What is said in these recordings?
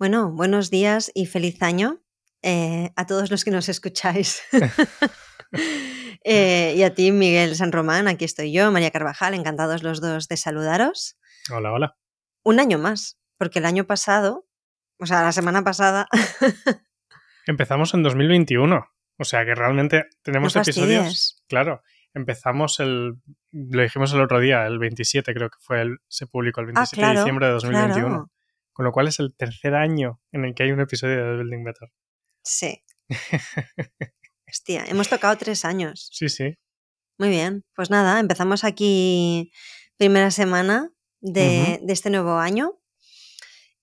Bueno, buenos días y feliz año eh, a todos los que nos escucháis. Eh, y a ti, Miguel San Román, aquí estoy yo, María Carvajal, encantados los dos de saludaros. Hola, hola. Un año más, porque el año pasado, o sea, la semana pasada... Empezamos en 2021, o sea que realmente tenemos No episodios... Claro, empezamos el... Lo dijimos el otro día, el 27 creo que fue, el, se publicó el 27 Ah, claro, de diciembre de 2021. claro. Con lo cual es el tercer año en el que hay un episodio de The Building Better. Sí. Hostia, hemos tocado tres años. Sí, sí. Muy bien, pues nada, empezamos aquí primera semana de, de este nuevo año.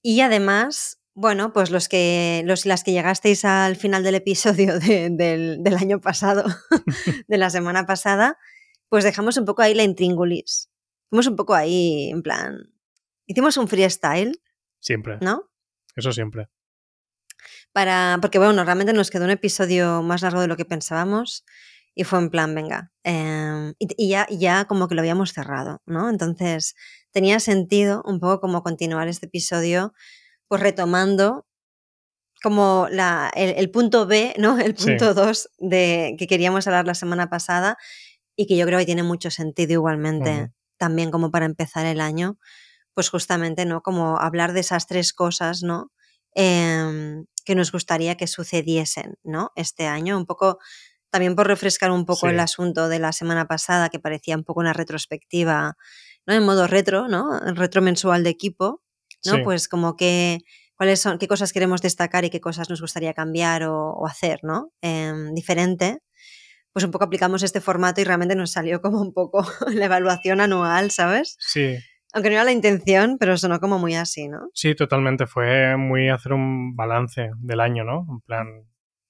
Y además, bueno, pues los que, los las que llegasteis al final del episodio de- del, del año pasado, de la semana pasada, pues dejamos un poco ahí la intríngulis. Fuimos un poco ahí, en plan. Hicimos un freestyle, Siempre. ¿no? Eso siempre. para, porque bueno, realmente nos quedó un episodio más largo de lo que pensábamos y fue en plan, venga, eh, y, y ya, ya como que lo habíamos cerrado, ¿no? Entonces tenía sentido un poco como continuar este episodio, pues retomando como la, el, el punto B, ¿no? El punto 2 de que queríamos hablar la semana pasada y que yo creo que tiene mucho sentido igualmente también como para empezar el año, pues justamente, ¿no? Como hablar de esas tres cosas, ¿no? Em, que nos gustaría que sucediesen, ¿no? Este año, un poco, también por refrescar un poco Sí. el asunto de la semana pasada, que parecía un poco una retrospectiva, ¿no? En modo retro, ¿no? El retro mensual de equipo, ¿no? Sí. Pues como que, cuáles son, qué cosas queremos destacar y qué cosas nos gustaría cambiar o, o hacer, ¿no? Em, diferente. Pues un poco aplicamos este formato y realmente nos salió como un poco la evaluación anual, ¿sabes? Sí, Aunque no era la intención, pero sonó como muy así, ¿no? sí, totalmente. Fue muy hacer un balance del año, ¿no? En plan,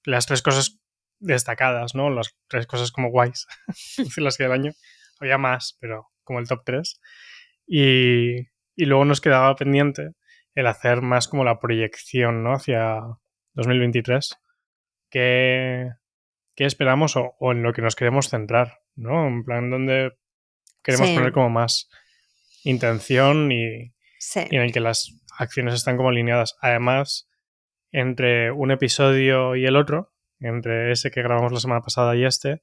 las tres cosas destacadas, ¿no? Las tres cosas como guays, decirlas que del año. Había más, pero como el top 3. Y, y luego nos quedaba pendiente el hacer más como la proyección, ¿no? Hacia 2023. ¿Qué, qué esperamos o, o en lo que nos queremos centrar, ¿no? En plan, donde queremos Sí. poner como más intención y, Sí. y en el que las acciones están como alineadas. Además, entre un episodio y el otro, entre ese que grabamos la semana pasada y este,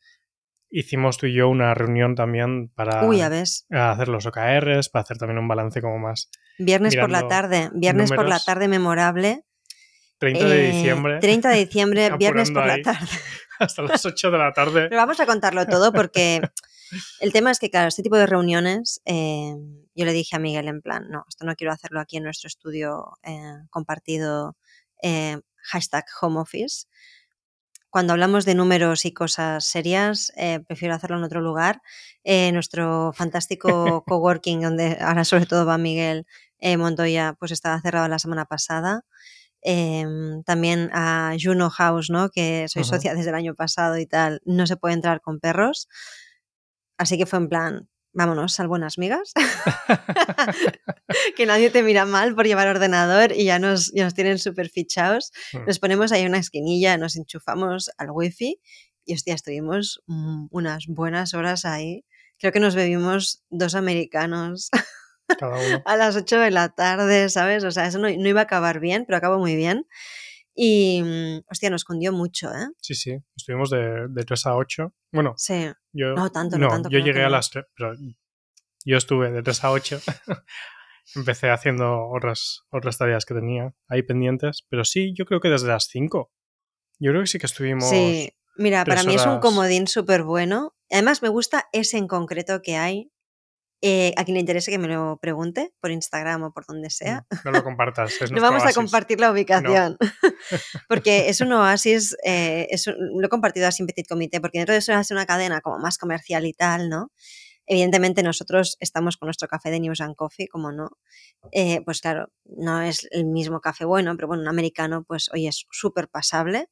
hicimos tú y yo una reunión también para Uy, hacer los OKRs, para hacer también un balance como más. Viernes por la tarde. Viernes por la tarde memorable. 30 de Eh, diciembre, 30 de diciembre, viernes por la tarde. hasta las 8 de la tarde. Pero vamos a contarlo todo porque el tema es que, claro, este tipo de reuniones, eh, yo le dije a Miguel en plan, no, esto no quiero hacerlo aquí en nuestro estudio eh, compartido, eh, hashtag home office. Cuando hablamos de números y cosas serias, eh, prefiero hacerlo en otro lugar. Nuestro fantástico coworking, donde ahora sobre todo va Miguel Montoya, pues estaba cerrado la semana pasada. Eh, también a Juno House, ¿no? que soy Ujú. socia desde el año pasado y tal, no se puede entrar con perros. Así que fue en plan, vámonos, sal buenas migas. que nadie te mira mal por llevar ordenador y ya nos, ya nos tienen súper fichados. Mm. Nos ponemos ahí una esquinilla, nos enchufamos al wifi y hostia, estuvimos unas buenas horas ahí. Creo que nos bebimos dos americanos Cada uno. a las 8 de la tarde, ¿sabes? O sea, eso no, no iba a acabar bien, pero acabó muy bien. Y, mm, hostia, nos cundió mucho, ¿eh? Sí, sí. Estuvimos de, de 3 a 8. Bueno, Sí. yo. No tanto, no tanto, Yo que llegué a las 3, pero yo estuve de 3 a 8. Empecé haciendo otras, otras tareas que tenía ahí pendientes. Pero sí, yo creo que desde las 5. Yo creo que sí que estuvimos. Sí, mira, para mí es un comodín súper bueno. Además, me gusta ese en concreto que hay. Eh, a quien le interese que me lo pregunte por Instagram o por donde sea. No lo compartas. Es No vamos a oasis. compartir la ubicación. porque es un oasis, eh, es un- lo he compartido así en Petit Comité, porque dentro de eso es una cadena como más comercial y tal, ¿no? Evidentemente nosotros estamos con nuestro café de News and Coffee, como no. Eh, pues claro, no es el mismo café bueno, pero bueno, un americano, pues oye, es súper pasable.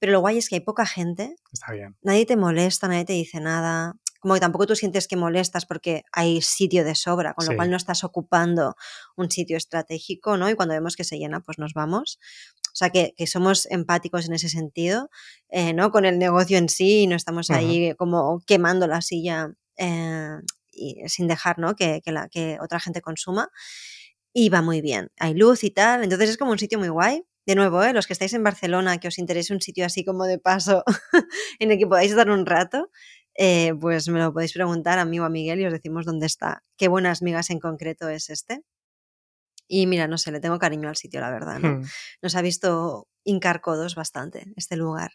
Pero lo guay es que hay poca gente, Está bien. nadie te molesta, nadie te dice nada. Como que tampoco tú sientes que molestas porque hay sitio de sobra, con lo Sí. cual no estás ocupando un sitio estratégico, ¿no? Y cuando vemos que se llena, pues nos vamos. O sea, que, que somos empáticos en ese sentido, eh, ¿no? Con el negocio en sí y no estamos ahí como quemando la silla eh, y sin dejar, ¿no? Que, que la, que otra gente consuma. y va muy bien. Hay luz y tal, entonces es como un sitio muy guay. De nuevo, ¿eh? los que estáis en Barcelona, que os interese un sitio así como de paso en el que podáis dar un rato, eh, pues me lo podéis preguntar a mí o a Miguel y os decimos dónde está. Qué buenas migas en concreto es este. Y mira, no sé, le tengo cariño al sitio, la verdad. ¿no? Hmm. Nos ha visto hincar codos bastante este lugar.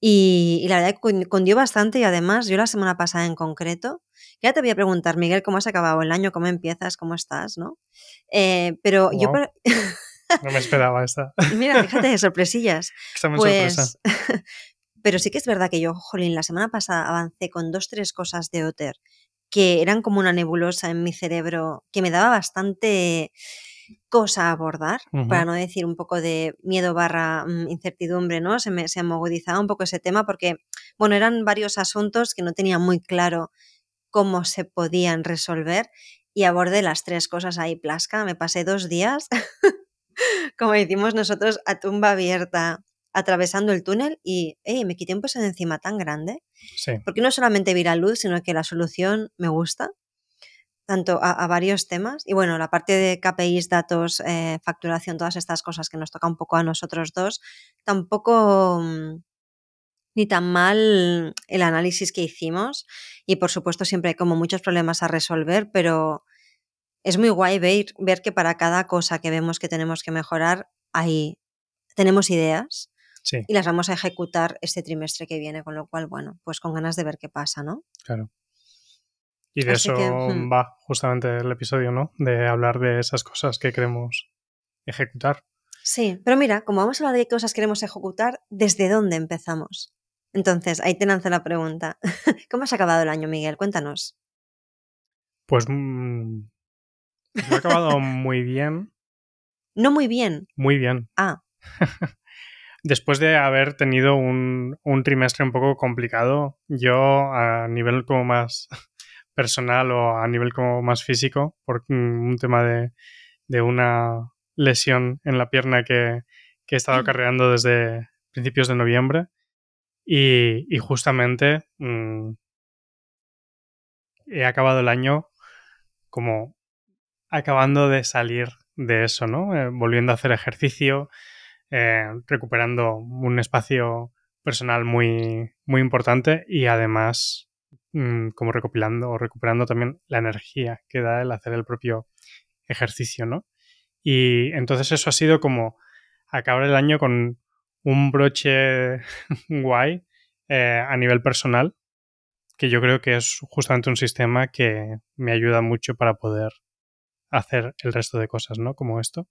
Y, la verdad que cundió bastante y además yo la semana pasada en concreto, ya te voy a preguntar, Miguel, ¿cómo has acabado el año? ¿Cómo empiezas? ¿Cómo estás? ¿no? Eh, pero yo... no me esperaba esta. Mira, fíjate, sorpresillas. pues, pero sí que es verdad que yo, jolín, la semana pasada avancé con dos, tres cosas de Otter que eran como una nebulosa en mi cerebro, que me daba bastante cosa a abordar, para no decir un poco de miedo barra mm, incertidumbre, ¿no? Se me se agudizaba un poco ese tema porque, bueno, eran varios asuntos que no tenía muy claro cómo se podían resolver y abordé las tres cosas ahí plasca. Me pasé dos días, como decimos nosotros, a tumba abierta, atravesando el túnel y me quité un peso de encima tan grande. Porque no solamente vi la luz, sino que la solución me gusta, tanto a, varios temas. Y bueno, la parte de KPIs, datos, eh, facturación, todas estas cosas que nos toca un poco a nosotros dos, tampoco mm, ni tan mal el análisis que hicimos. Y por supuesto siempre hay como muchos problemas a resolver, pero es muy guay ver, ver que para cada cosa que vemos que tenemos que mejorar, ahí tenemos ideas y las vamos a ejecutar este trimestre que viene, con lo cual, bueno, pues con ganas de ver qué pasa, ¿no? Claro. Y de eso hmm. va justamente el episodio, ¿no? De hablar de esas cosas que queremos ejecutar. Sí, pero mira, como vamos a hablar de qué cosas queremos ejecutar, ¿desde dónde empezamos? Entonces, ahí te lanzo la pregunta. ¿Cómo has acabado el año, Miguel? Cuéntanos. Pues mm, ha acabado muy bien. No muy bien. Muy bien. Ah. Después de haber tenido un, trimestre un poco complicado, yo a nivel como más personal o a nivel como más físico, por un tema de, una lesión en la pierna que, he estado mm. cargando desde principios de noviembre. Y, justamente mm, he acabado el año como acabando de salir de eso, ¿no? Eh, volviendo a hacer ejercicio, eh, recuperando un espacio personal muy, muy importante y además mm, como recopilando o recuperando también la energía que da el hacer el propio ejercicio, ¿no? Y entonces eso ha sido como acabar el año con un broche guay eh, a nivel personal, que yo creo que es justamente un sistema que me ayuda mucho para poder hacer el resto de cosas, ¿no? Como esto.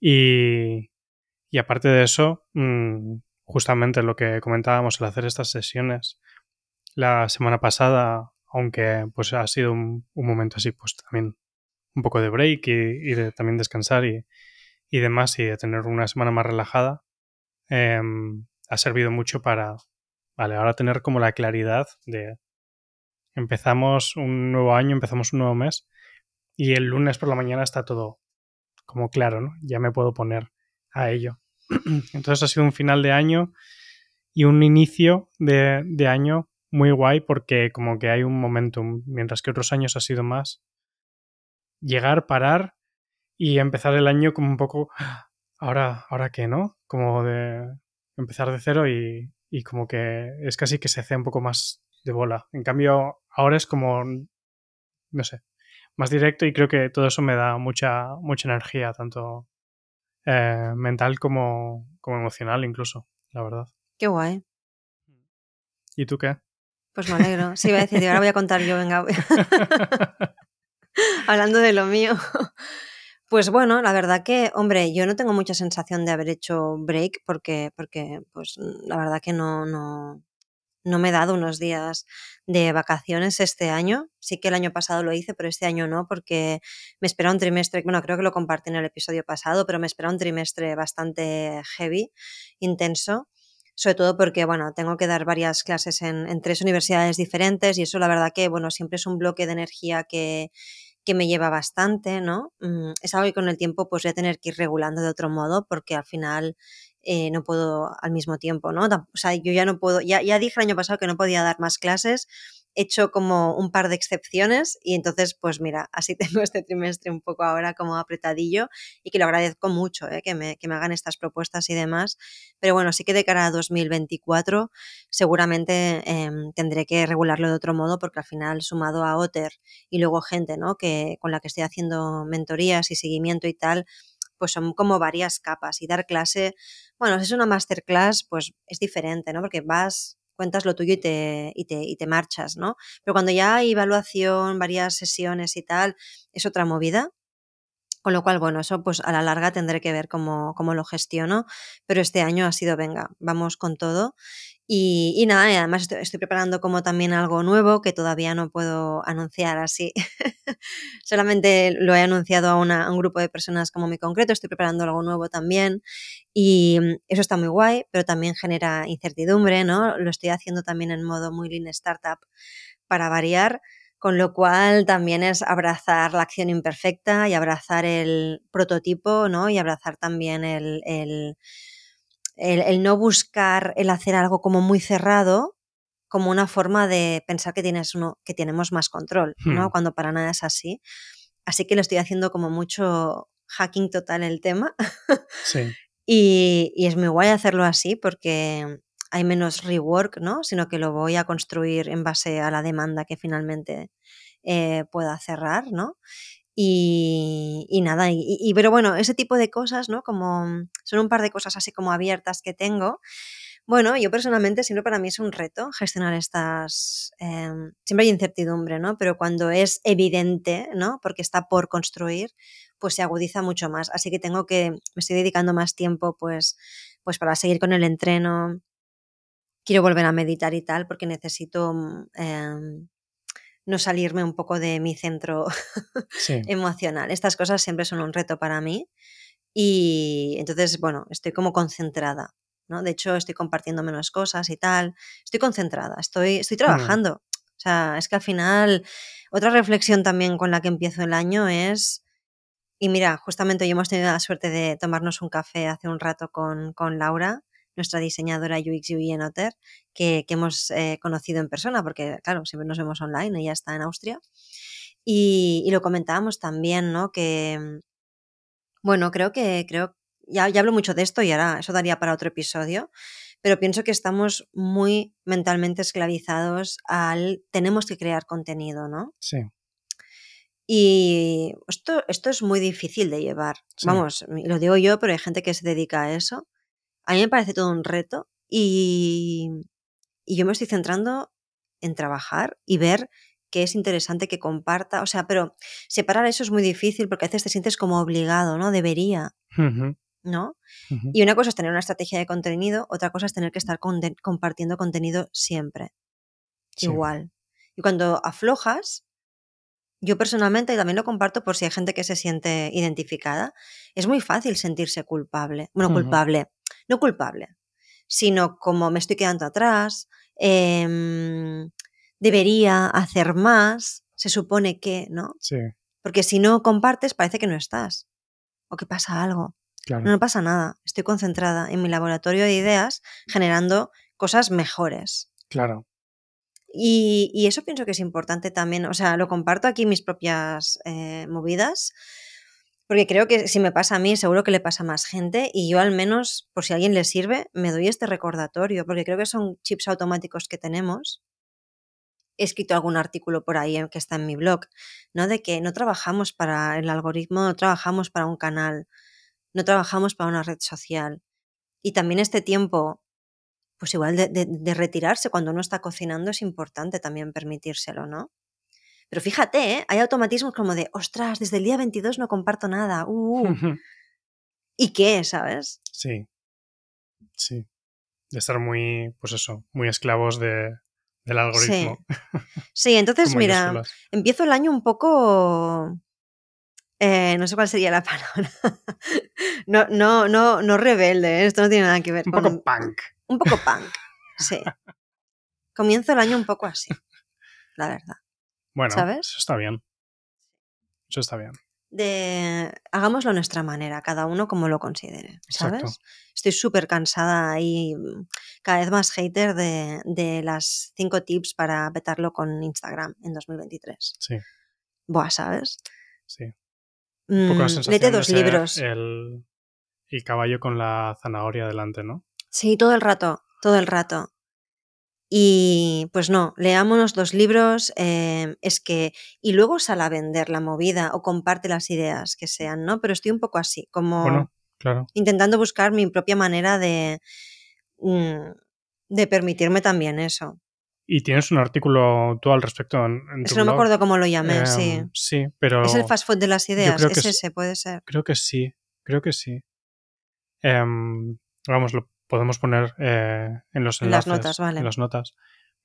Y, y aparte de eso, mm, justamente lo que comentábamos al hacer estas sesiones la semana pasada, aunque pues ha sido un, momento así, pues también un poco de break y, de también descansar y, demás y de tener una semana más relajada, em, ha servido mucho para, vale, ahora tener como la claridad de empezamos un nuevo año, empezamos un nuevo mes y el lunes por la mañana está todo como claro, ¿no? Ya me puedo poner a ello. Entonces ha sido un final de año y un inicio de, año muy guay porque como que hay un momentum, mientras que otros años ha sido más llegar, parar y empezar el año como un poco, ahora, ahora qué, ¿no? Como de empezar de cero y, y como que es casi que se hace un poco más de bola. En cambio, ahora es como, no sé, más directo y creo que todo eso me da mucha, mucha energía, tanto eh, mental como, como emocional incluso, la verdad. Qué guay. ¿Y tú qué? Pues me alegro. Sí, iba a decir, ahora voy a contar yo, venga. Hablando de lo mío. Pues bueno, la verdad que, hombre, yo no tengo mucha sensación de haber hecho break porque, porque pues la verdad que no, no, no me he dado unos días de vacaciones este año. Sí que el año pasado lo hice, pero este año no, porque me espera un trimestre, bueno, creo que lo compartí en el episodio pasado, pero me espera un trimestre bastante heavy, intenso. Sobre todo porque, bueno, tengo que dar varias clases en, tres universidades diferentes y eso la verdad que, bueno, siempre es un bloque de energía que, que me lleva bastante, ¿no? Mm, es algo que con el tiempo pues voy a tener que ir regulando de otro modo porque al final eh, no puedo al mismo tiempo, ¿no? O sea, yo ya no puedo, ya, ya dije el año pasado que no podía dar más clases hecho como un par de excepciones y entonces, pues mira, así tengo este trimestre un poco ahora como apretadillo y que lo agradezco mucho, ¿eh? que, me, que me hagan estas propuestas y demás. Pero bueno, sí que de cara a 2024 seguramente em, tendré que regularlo de otro modo porque al final sumado a Otter y luego gente, ¿no? Que con la que estoy haciendo mentorías y seguimiento y tal, pues son como varias capas y dar clase, bueno, si es una masterclass, pues es diferente, ¿no? Porque vas cuentas lo tuyo y te, y te, y te marchas, ¿no? Pero cuando ya hay evaluación, varias sesiones y tal, es otra movida. Con lo cual, bueno, eso pues a la larga tendré que ver cómo, cómo lo gestiono, pero este año ha sido, venga, vamos con todo y, nada, además estoy, preparando como también algo nuevo que todavía no puedo anunciar así. Solamente lo he anunciado a, un grupo de personas como muy concreto. Estoy preparando algo nuevo también y mm, eso está muy guay, pero también genera incertidumbre, ¿no? Lo estoy haciendo también en modo muy lean startup para variar, con lo cual también es abrazar la acción imperfecta y abrazar el prototipo, ¿no? Y abrazar también el, no buscar el hacer algo como muy cerrado como una forma de pensar que tienes uno, que tenemos más control, ¿no? Hmm. Cuando para nada es así. Así que lo estoy haciendo como mucho hacking total el tema. Sí. y, y, es muy guay hacerlo así porque hay menos rework, ¿no? Sino que lo voy a construir en base a la demanda que finalmente eh, pueda cerrar, ¿no? Y, nada, y, pero bueno, ese tipo de cosas, ¿no? Como son un par de cosas así como abiertas que tengo. Bueno, yo personalmente siempre para mí es un reto gestionar estas... Em, siempre hay incertidumbre, ¿no? Pero cuando es evidente, ¿no? Porque está por construir, pues se agudiza mucho más. Así que tengo que, me estoy dedicando más tiempo pues, pues para seguir con el entreno. Quiero volver a meditar y tal, porque necesito eh, no salirme un poco de mi centro emocional. Estas cosas siempre son un reto para mí y entonces, bueno, estoy como concentrada, ¿no? De hecho, estoy compartiendo menos cosas y tal. Estoy concentrada, estoy, estoy mm. trabajando. O sea, es que al final, otra reflexión también con la que empiezo el año es, y mira, justamente yo hemos tenido la suerte de tomarnos un café hace un rato con, con Laura nuestra diseñadora UX UI en Otter, que, hemos eh, conocido en persona, porque claro, siempre nos vemos online, ella está en Austria. Y, lo comentábamos también, ¿no? Que, bueno, creo que, creo, ya, ya hablo mucho de esto y ahora eso daría para otro episodio, pero pienso que estamos muy mentalmente esclavizados al tenemos que crear contenido, ¿no? Sí. Y esto, esto es muy difícil de llevar. Vamos, lo digo yo, pero hay gente que se dedica a eso. A mí me parece todo un reto y, yo me estoy centrando en trabajar y ver qué es interesante que comparta. O sea, pero separar eso es muy difícil porque a veces te sientes como obligado, ¿no? Debería. ¿No? Y una cosa es tener una estrategia de contenido, otra cosa es tener que estar compartiendo contenido siempre. Igual. Y cuando aflojas, yo personalmente, y también lo comparto por si hay gente que se siente identificada, es muy fácil sentirse culpable. Bueno, culpable no culpable, sino como me estoy quedando atrás, em, debería hacer más, se supone que, ¿no? Sí. Porque si no compartes parece que no estás o que pasa algo. Claro. No, pasa nada, estoy concentrada en mi laboratorio de ideas generando cosas mejores. Claro. Y, eso pienso que es importante también, o sea, lo comparto aquí mis propias eh, movidas, porque creo que si me pasa a mí, seguro que le pasa a más gente y yo al menos, por si a alguien le sirve, me doy este recordatorio, porque creo que son chips automáticos que tenemos. He escrito algún artículo por ahí que está en mi blog, ¿no? De que no trabajamos para el algoritmo, no trabajamos para un canal, no trabajamos para una red social. Y también este tiempo, pues igual de, de retirarse cuando uno está cocinando es importante también permitírselo, ¿no? Pero fíjate, ¿eh? hay automatismos como de, ostras, desde el día 22 no comparto nada. Uh, uh". ¿Y qué, sabes? Sí, sí. De estar muy, pues eso, muy esclavos de, del algoritmo. Sí, entonces mira, empiezo el año un poco... Eh, no sé cuál sería la palabra. no, no, no, no rebelde, ¿eh? esto no tiene nada que ver un con... Un poco punk. Un poco punk, sí. Comienzo el año un poco así, la verdad. Bueno, eso está bien. Eso está bien. de hagámoslo a nuestra manera, cada uno como lo considere, ¿sabes? Exacto. Estoy súper cansada y cada vez más hater de, de las cinco tips para petarlo con Instagram en 2023. Sí, Buah, ¿sabes? sí. Un poco Mm, de dos libros. El, el caballo con la zanahoria delante, ¿no? Sí, todo el rato, todo el rato. Y pues no, leámonos dos libros, eh, es que, y luego sal a vender la movida o comparte las ideas que sean, ¿no? Pero estoy un poco así, como Bueno, claro. intentando buscar mi propia manera de, mm, de permitirme también eso. Y tienes un artículo tú al respecto en, en Es tu que no me acuerdo cómo lo llamé, sí. Em, sí, pero Es el fast food de las ideas, que es es- ese, puede ser. creo que sí, creo que sí. Em, vamos, lo podemos poner eh, en los En las enlaces, notas, vale. en las notas,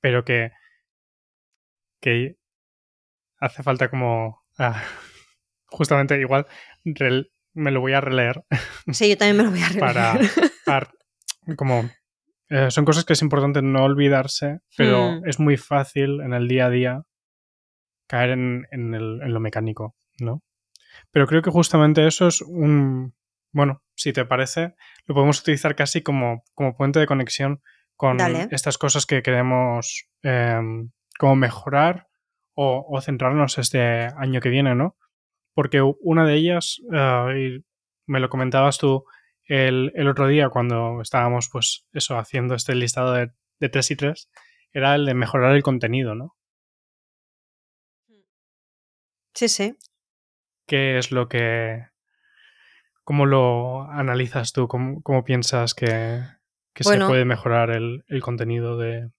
pero que, que hace falta como ah, justamente igual me lo voy a releer Sí, yo también me lo voy a releer. para- como eh, son cosas que es importante no olvidarse, pero Hmm. es muy fácil en el día a día caer en, en el- en lo mecánico, ¿no? Pero creo que justamente eso es un bueno, si te parece, lo podemos utilizar casi como, como puente de conexión con Dale. estas cosas que queremos em, como mejorar o, o centrarnos este año que viene, ¿no? Porque una de ellas, y me lo comentabas tú el, el otro día cuando estábamos, pues, eso, haciendo este listado de, de 3 y 3, era el de mejorar el contenido, ¿no? Sí, sí. ¿Qué es lo que... ¿Cómo lo analizas tú? ¿Cómo, cómo piensas que, que Bueno. se puede mejorar el, el contenido de...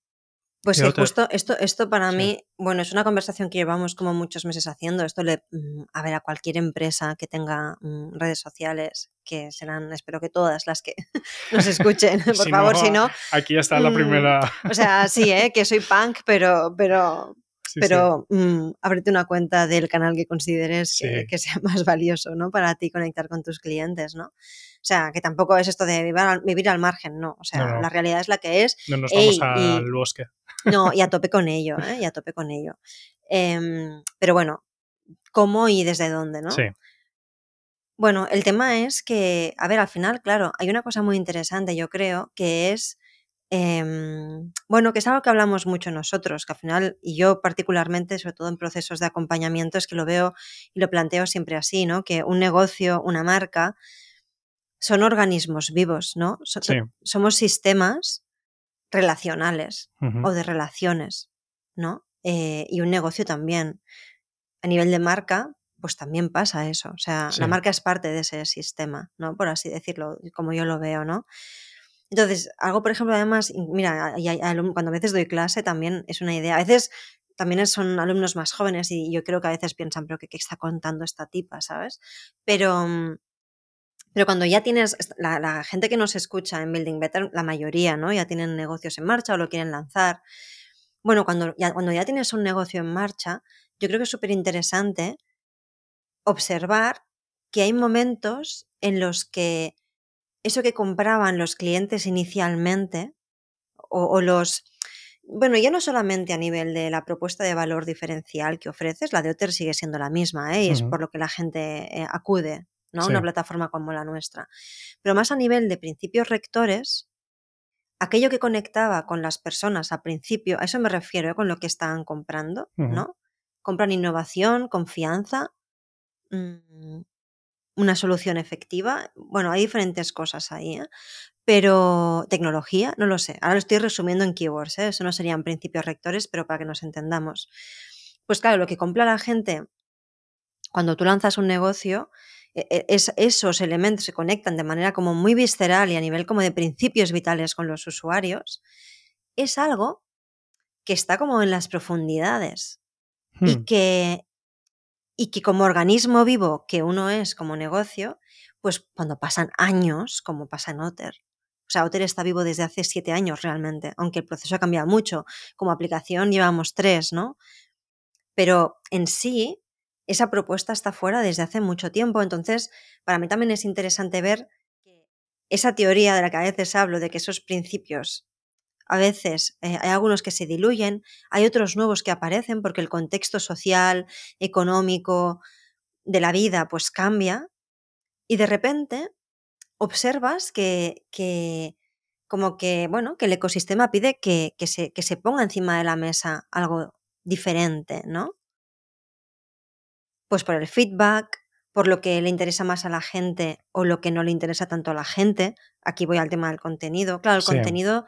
Pues Y sí, justo esto, esto para Sí. mí, bueno, es una conversación que llevamos como muchos meses haciendo. Esto le, mm, a ver, a cualquier empresa que tenga mm, redes sociales, que serán, espero que todas las que nos escuchen, por Si favor, no, si no. Aquí está la Mm, primera... O sea, sí, ¿eh? que soy punk, pero, pero, Sí, sí. pero mm, ábrete una cuenta del canal que consideres que, Sí. que sea más valioso, ¿no? Para ti conectar con tus clientes, ¿no? O sea, que tampoco es esto de vivir al, vivir al margen, ¿no? O sea, No, no. la realidad es la que es No nos Ey, vamos y- al bosque. no, y a tope con ello, ¿eh? Y a tope con ello. Em, pero bueno, ¿cómo y desde dónde, no? Sí, Bueno, el tema es que, a ver, al final, claro, hay una cosa muy interesante, yo creo, que es, em, bueno, que es algo que hablamos mucho nosotros, que al final, y yo particularmente, sobre todo en procesos de acompañamiento, es que lo veo y lo planteo siempre así, ¿no? Que un negocio, una marca, son organismos vivos, ¿no? So- Sí. Somos sistemas relacionales o de relaciones, ¿no? Eh, y un negocio también. A nivel de marca, pues también pasa eso. O sea, Sí. la marca es parte de ese sistema, ¿no? Por así decirlo, como yo lo veo, ¿no? Entonces, algo, por ejemplo, además, mira, cuando a veces doy clase también es una idea. A veces también son alumnos más jóvenes y yo creo que a veces piensan, pero ¿qué, está contando esta tipa, ¿sabes? Pero, mm, pero cuando ya tienes, la, la gente que nos escucha en Building Better, la mayoría, ¿no? Ya tienen negocios en marcha o lo quieren lanzar. Bueno, cuando ya, cuando ya tienes un negocio en marcha, yo creo que es súper interesante observar que hay momentos en los que eso que compraban los clientes inicialmente o, o los... Bueno, ya no solamente a nivel de la propuesta de valor diferencial que ofreces, la de Otter sigue siendo la misma, ¿eh? y es por lo que la gente eh, acude ¿no? Sí. una plataforma como la nuestra. Pero más a nivel de principios rectores, aquello que conectaba con las personas a principio, a eso me refiero, ¿eh? con lo que estaban comprando. ¿no? Compran innovación, confianza, mm, una solución efectiva. Bueno, hay diferentes cosas ahí, ¿eh? Pero tecnología, no lo sé. Ahora lo estoy resumiendo en keywords, ¿eh? Eso no serían principios rectores, pero para que nos entendamos. Pues claro, lo que compra la gente cuando tú lanzas un negocio, e- e- es, esos elementos se conectan de manera como muy visceral y a nivel como de principios vitales con los usuarios, es algo que está como en las profundidades y Hmm, que, y que como organismo vivo que uno es como negocio, pues cuando pasan años, como pasa en Otter, o sea, Otter está vivo desde hace siete años realmente, aunque el proceso ha cambiado mucho. Como aplicación llevamos tres, ¿no? Pero en sí, esa propuesta está fuera desde hace mucho tiempo. Entonces, para mí también es interesante ver esa teoría de la que a veces hablo, de que esos principios, a veces eh, hay algunos que se diluyen, hay otros nuevos que aparecen porque el contexto social, económico, de la vida pues cambia y de repente observas que, que como que, bueno, que el ecosistema pide que, que, se, que se ponga encima de la mesa algo diferente, ¿no? Pues por el feedback, por lo que le interesa más a la gente o lo que no le interesa tanto a la gente. Aquí voy al tema del contenido. Claro, el Sí. contenido,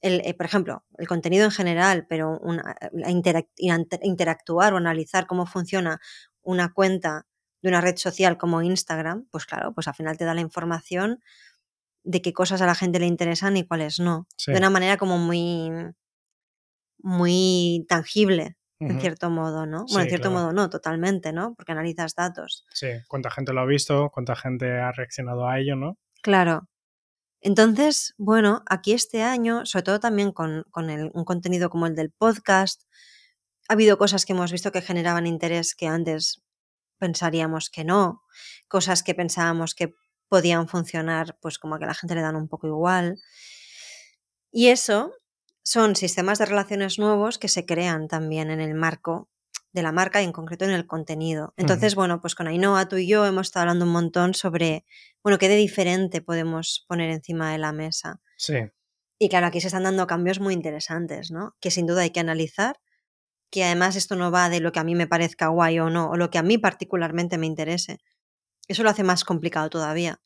el, eh, por ejemplo, el contenido en general, pero una- inter- interactuar o analizar cómo funciona una cuenta de una red social como Instagram, pues claro, pues al final te da la información de qué cosas a la gente le interesan y cuáles no. Sí. De una manera como muy, muy tangible, en cierto modo, ¿no? Sí, Bueno, en cierto claro. modo no, totalmente, ¿no? Porque analizas datos. Sí, cuánta gente lo ha visto, cuánta gente ha reaccionado a ello, ¿no? Claro. Entonces, bueno, aquí este año, sobre todo también con, un contenido como el del podcast, ha habido cosas que hemos visto que generaban interés que antes pensaríamos que no, cosas que pensábamos que podían funcionar, pues como que a la gente le dan un poco igual. Y eso son sistemas de relaciones nuevos que se crean también en el marco de la marca y en concreto en el contenido. Entonces, bueno, pues con Ainhoa, tú y yo hemos estado hablando un montón sobre, bueno, qué de diferente podemos poner encima de la mesa. Sí, Y claro, aquí se están dando cambios muy interesantes, ¿no? Que sin duda hay que analizar, que además esto no va de lo que a mí me parezca guay o no, o lo que a mí particularmente me interese. Eso lo hace más complicado todavía.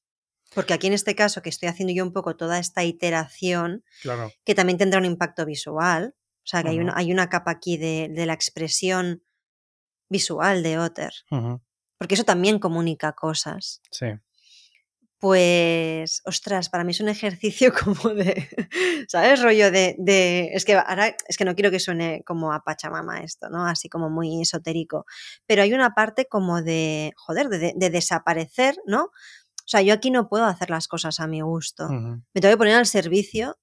Porque aquí en este caso, que estoy haciendo yo un poco toda esta iteración, claro. que también tendrá un impacto visual, o sea que hay, una, hay una capa aquí de, de la expresión visual de Otter, porque eso también comunica cosas. Sí, Pues, ostras, para mí es un ejercicio como de, ¿sabes? Rollo de, de, es que ahora, es que no quiero que suene como a Pachamama esto, ¿no? Así como muy esotérico, pero hay una parte como de, joder, de, de- de desaparecer, ¿no? O sea, yo aquí no puedo hacer las cosas a mi gusto. Me tengo que poner al servicio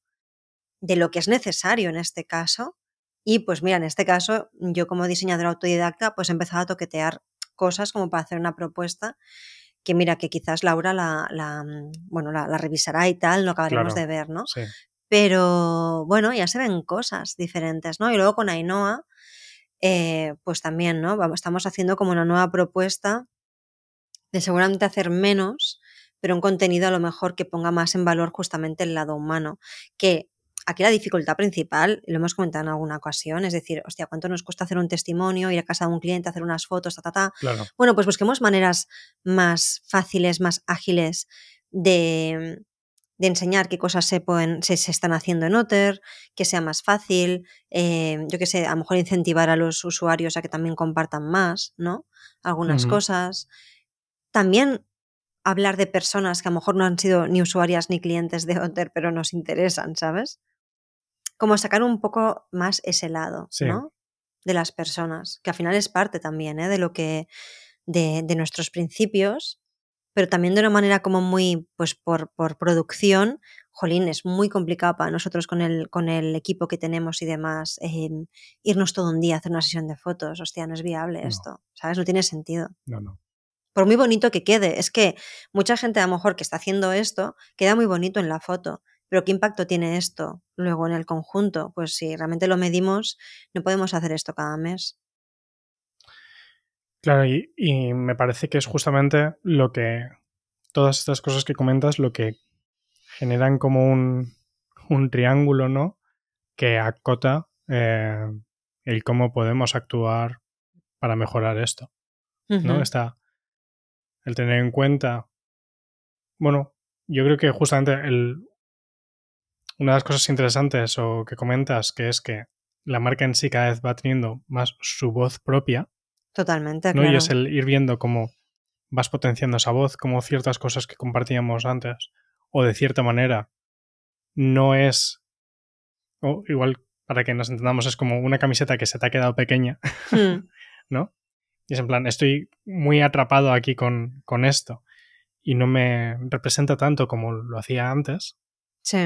de lo que es necesario en este caso. Y pues mira, en este caso, yo como diseñadora autodidacta, pues he empezado a toquetear cosas como para hacer una propuesta que mira, que quizás Laura la, la, mm, bueno, la, la revisará y tal, lo acabaremos Claro. de ver, ¿no? sí, Pero bueno, ya se ven cosas diferentes, ¿no? Y luego con Ainhoa, eh, pues también, ¿no? Vamos, estamos haciendo como una nueva propuesta de seguramente hacer menos, pero un contenido a lo mejor que ponga más en valor justamente el lado humano. Que aquí la dificultad principal, lo hemos comentado en alguna ocasión, es decir, hostia, ¿cuánto nos cuesta hacer un testimonio, ir a casa de un cliente, hacer unas fotos, ta, ta, ta? claro. Bueno, pues busquemos maneras más fáciles, más ágiles de, de enseñar qué cosas se, pueden, se, se están haciendo en Otter, que sea más fácil, eh, yo qué sé, a lo mejor incentivar a los usuarios a que también compartan más, ¿no? Algunas cosas. También hablar de personas que a lo mejor no han sido ni usuarias ni clientes de Otter, pero nos interesan, ¿sabes? Como sacar un poco más ese lado, Sí. ¿no? De las personas, que al final es parte también, ¿eh? De lo que, de, de nuestros principios, pero también de una manera como muy, pues por, por producción, jolín, es muy complicado para nosotros con el, con el equipo que tenemos y demás, eh, irnos todo un día a hacer una sesión de fotos, hostia, no es viable No. esto, ¿sabes? No tiene sentido No, no. por muy bonito que quede. Es que mucha gente a lo mejor que está haciendo esto queda muy bonito en la foto, pero ¿qué impacto tiene esto luego en el conjunto? Pues si realmente lo medimos, no podemos hacer esto cada mes. Claro, y, y me parece que es justamente lo que. Todas estas cosas que comentas, lo que generan como un, un triángulo, ¿no? Que acota eh, el cómo podemos actuar para mejorar esto. ¿no? Está el tener en cuenta. Bueno, yo creo que justamente el, una de las cosas interesantes o que comentas, que es que la marca en sí cada vez va teniendo más su voz propia, Totalmente, ¿no? claro. Y es el ir viendo cómo vas potenciando esa voz, como ciertas cosas que compartíamos antes, o de cierta manera, no es. O igual, para que nos entendamos, es como una camiseta que se te ha quedado pequeña, Hmm, ¿no? Y es en plan, estoy muy atrapado aquí con, con esto y no me representa tanto como lo hacía antes, Sí,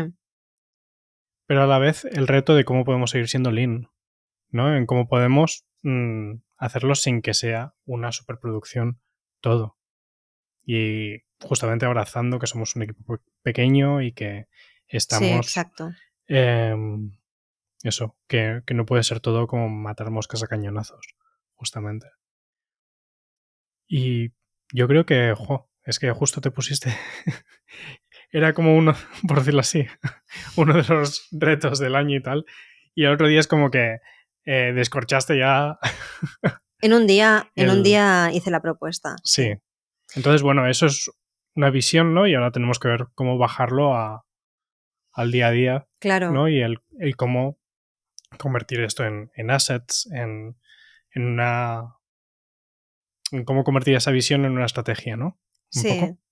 pero a la vez el reto de cómo podemos seguir siendo lean, ¿no? En cómo podemos mm, hacerlo sin que sea una superproducción todo. Y justamente abrazando que somos un equipo pe- pequeño y que sí, estamos... exacto. em, eso, que, que no puede ser todo como matar moscas a cañonazos, justamente. Y yo creo que, jo, es que justo te pusiste. Era como uno, por decirlo así, uno de los retos del año y tal. Y el otro día es como que eh, descorchaste ya. En un día, en un día hice la propuesta. Sí. Entonces, bueno, eso es una visión, ¿no? Y ahora tenemos que ver cómo bajarlo a, al día a día. Claro. ¿no? Y el, el cómo convertir esto en, en assets, en, en, una. En cómo convertir esa visión en una estrategia, ¿no? Un sí. poco.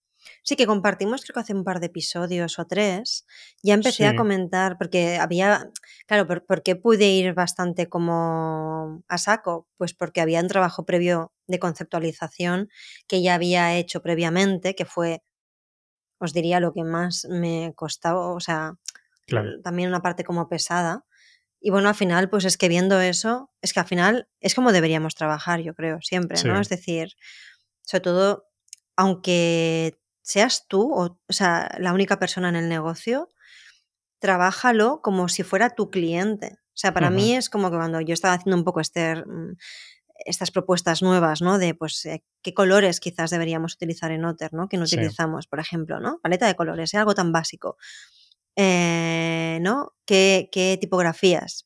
Sí, que compartimos, creo que hace un par de episodios o tres, ya empecé a comentar, porque había, claro, por, ¿por qué pude ir bastante como a saco? Pues porque había un trabajo previo de conceptualización que ya había hecho previamente, que fue, os diría, lo que más me costaba, o sea, Claro. también una parte como pesada. Y bueno, al final, pues es que viendo eso, es que al final es como deberíamos trabajar, yo creo, siempre, ¿no? Es decir, sobre todo, aunque seas tú, o, o sea, la única persona en el negocio, trabájalo como si fuera tu cliente. O sea, para mí es como que cuando yo estaba haciendo un poco este, mm, estas propuestas nuevas, ¿no? De, pues, eh, qué colores quizás deberíamos utilizar en Otter, ¿no? Que no Sí. utilizamos, por ejemplo, ¿no? Paleta de colores, es algo tan básico. Eh, ¿No? ¿Qué, qué tipografías?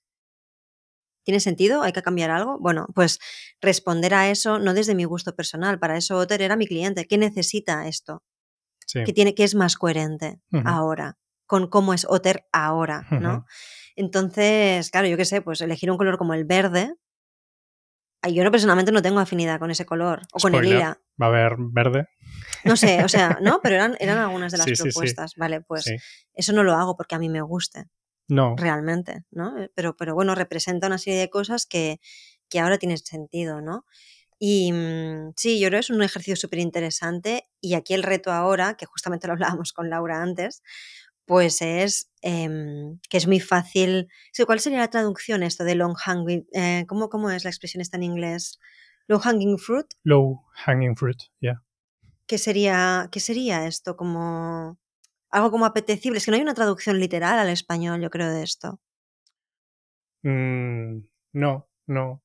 ¿Tiene sentido? ¿Hay que cambiar algo? Bueno, pues responder a eso no desde mi gusto personal. Para eso Otter era mi cliente. ¿Qué necesita esto? Sí. ¿Qué, tiene, qué es más coherente Ujú. ahora? Con cómo es Otter ahora, ¿no? Ujú. Entonces, claro, yo qué sé, pues elegir un color como el verde. Yo no, personalmente no tengo afinidad con ese color o con el Spoiler, lila. Va a haber verde. No sé, o sea, ¿no? Pero eran, eran algunas de las Sí, sí, sí. propuestas. Vale, pues eso no lo hago porque a mí me guste No. realmente, ¿no? Pero, pero bueno, representa una serie de cosas que, que ahora tienen sentido, ¿no? Y mm, sí, yo creo que es un ejercicio súper interesante y aquí el reto ahora, que justamente lo hablábamos con Laura antes, pues es em, que es muy fácil. ¿Cuál sería la traducción esto de long hanging? eh, ¿cómo, ¿Cómo es la expresión esta en inglés? Long hanging fruit. Low hanging fruit, yeah. ¿Qué sería, ¿Qué sería esto? Como algo como apetecible. Es que no hay una traducción literal al español, yo creo, de esto. Mm, no, no.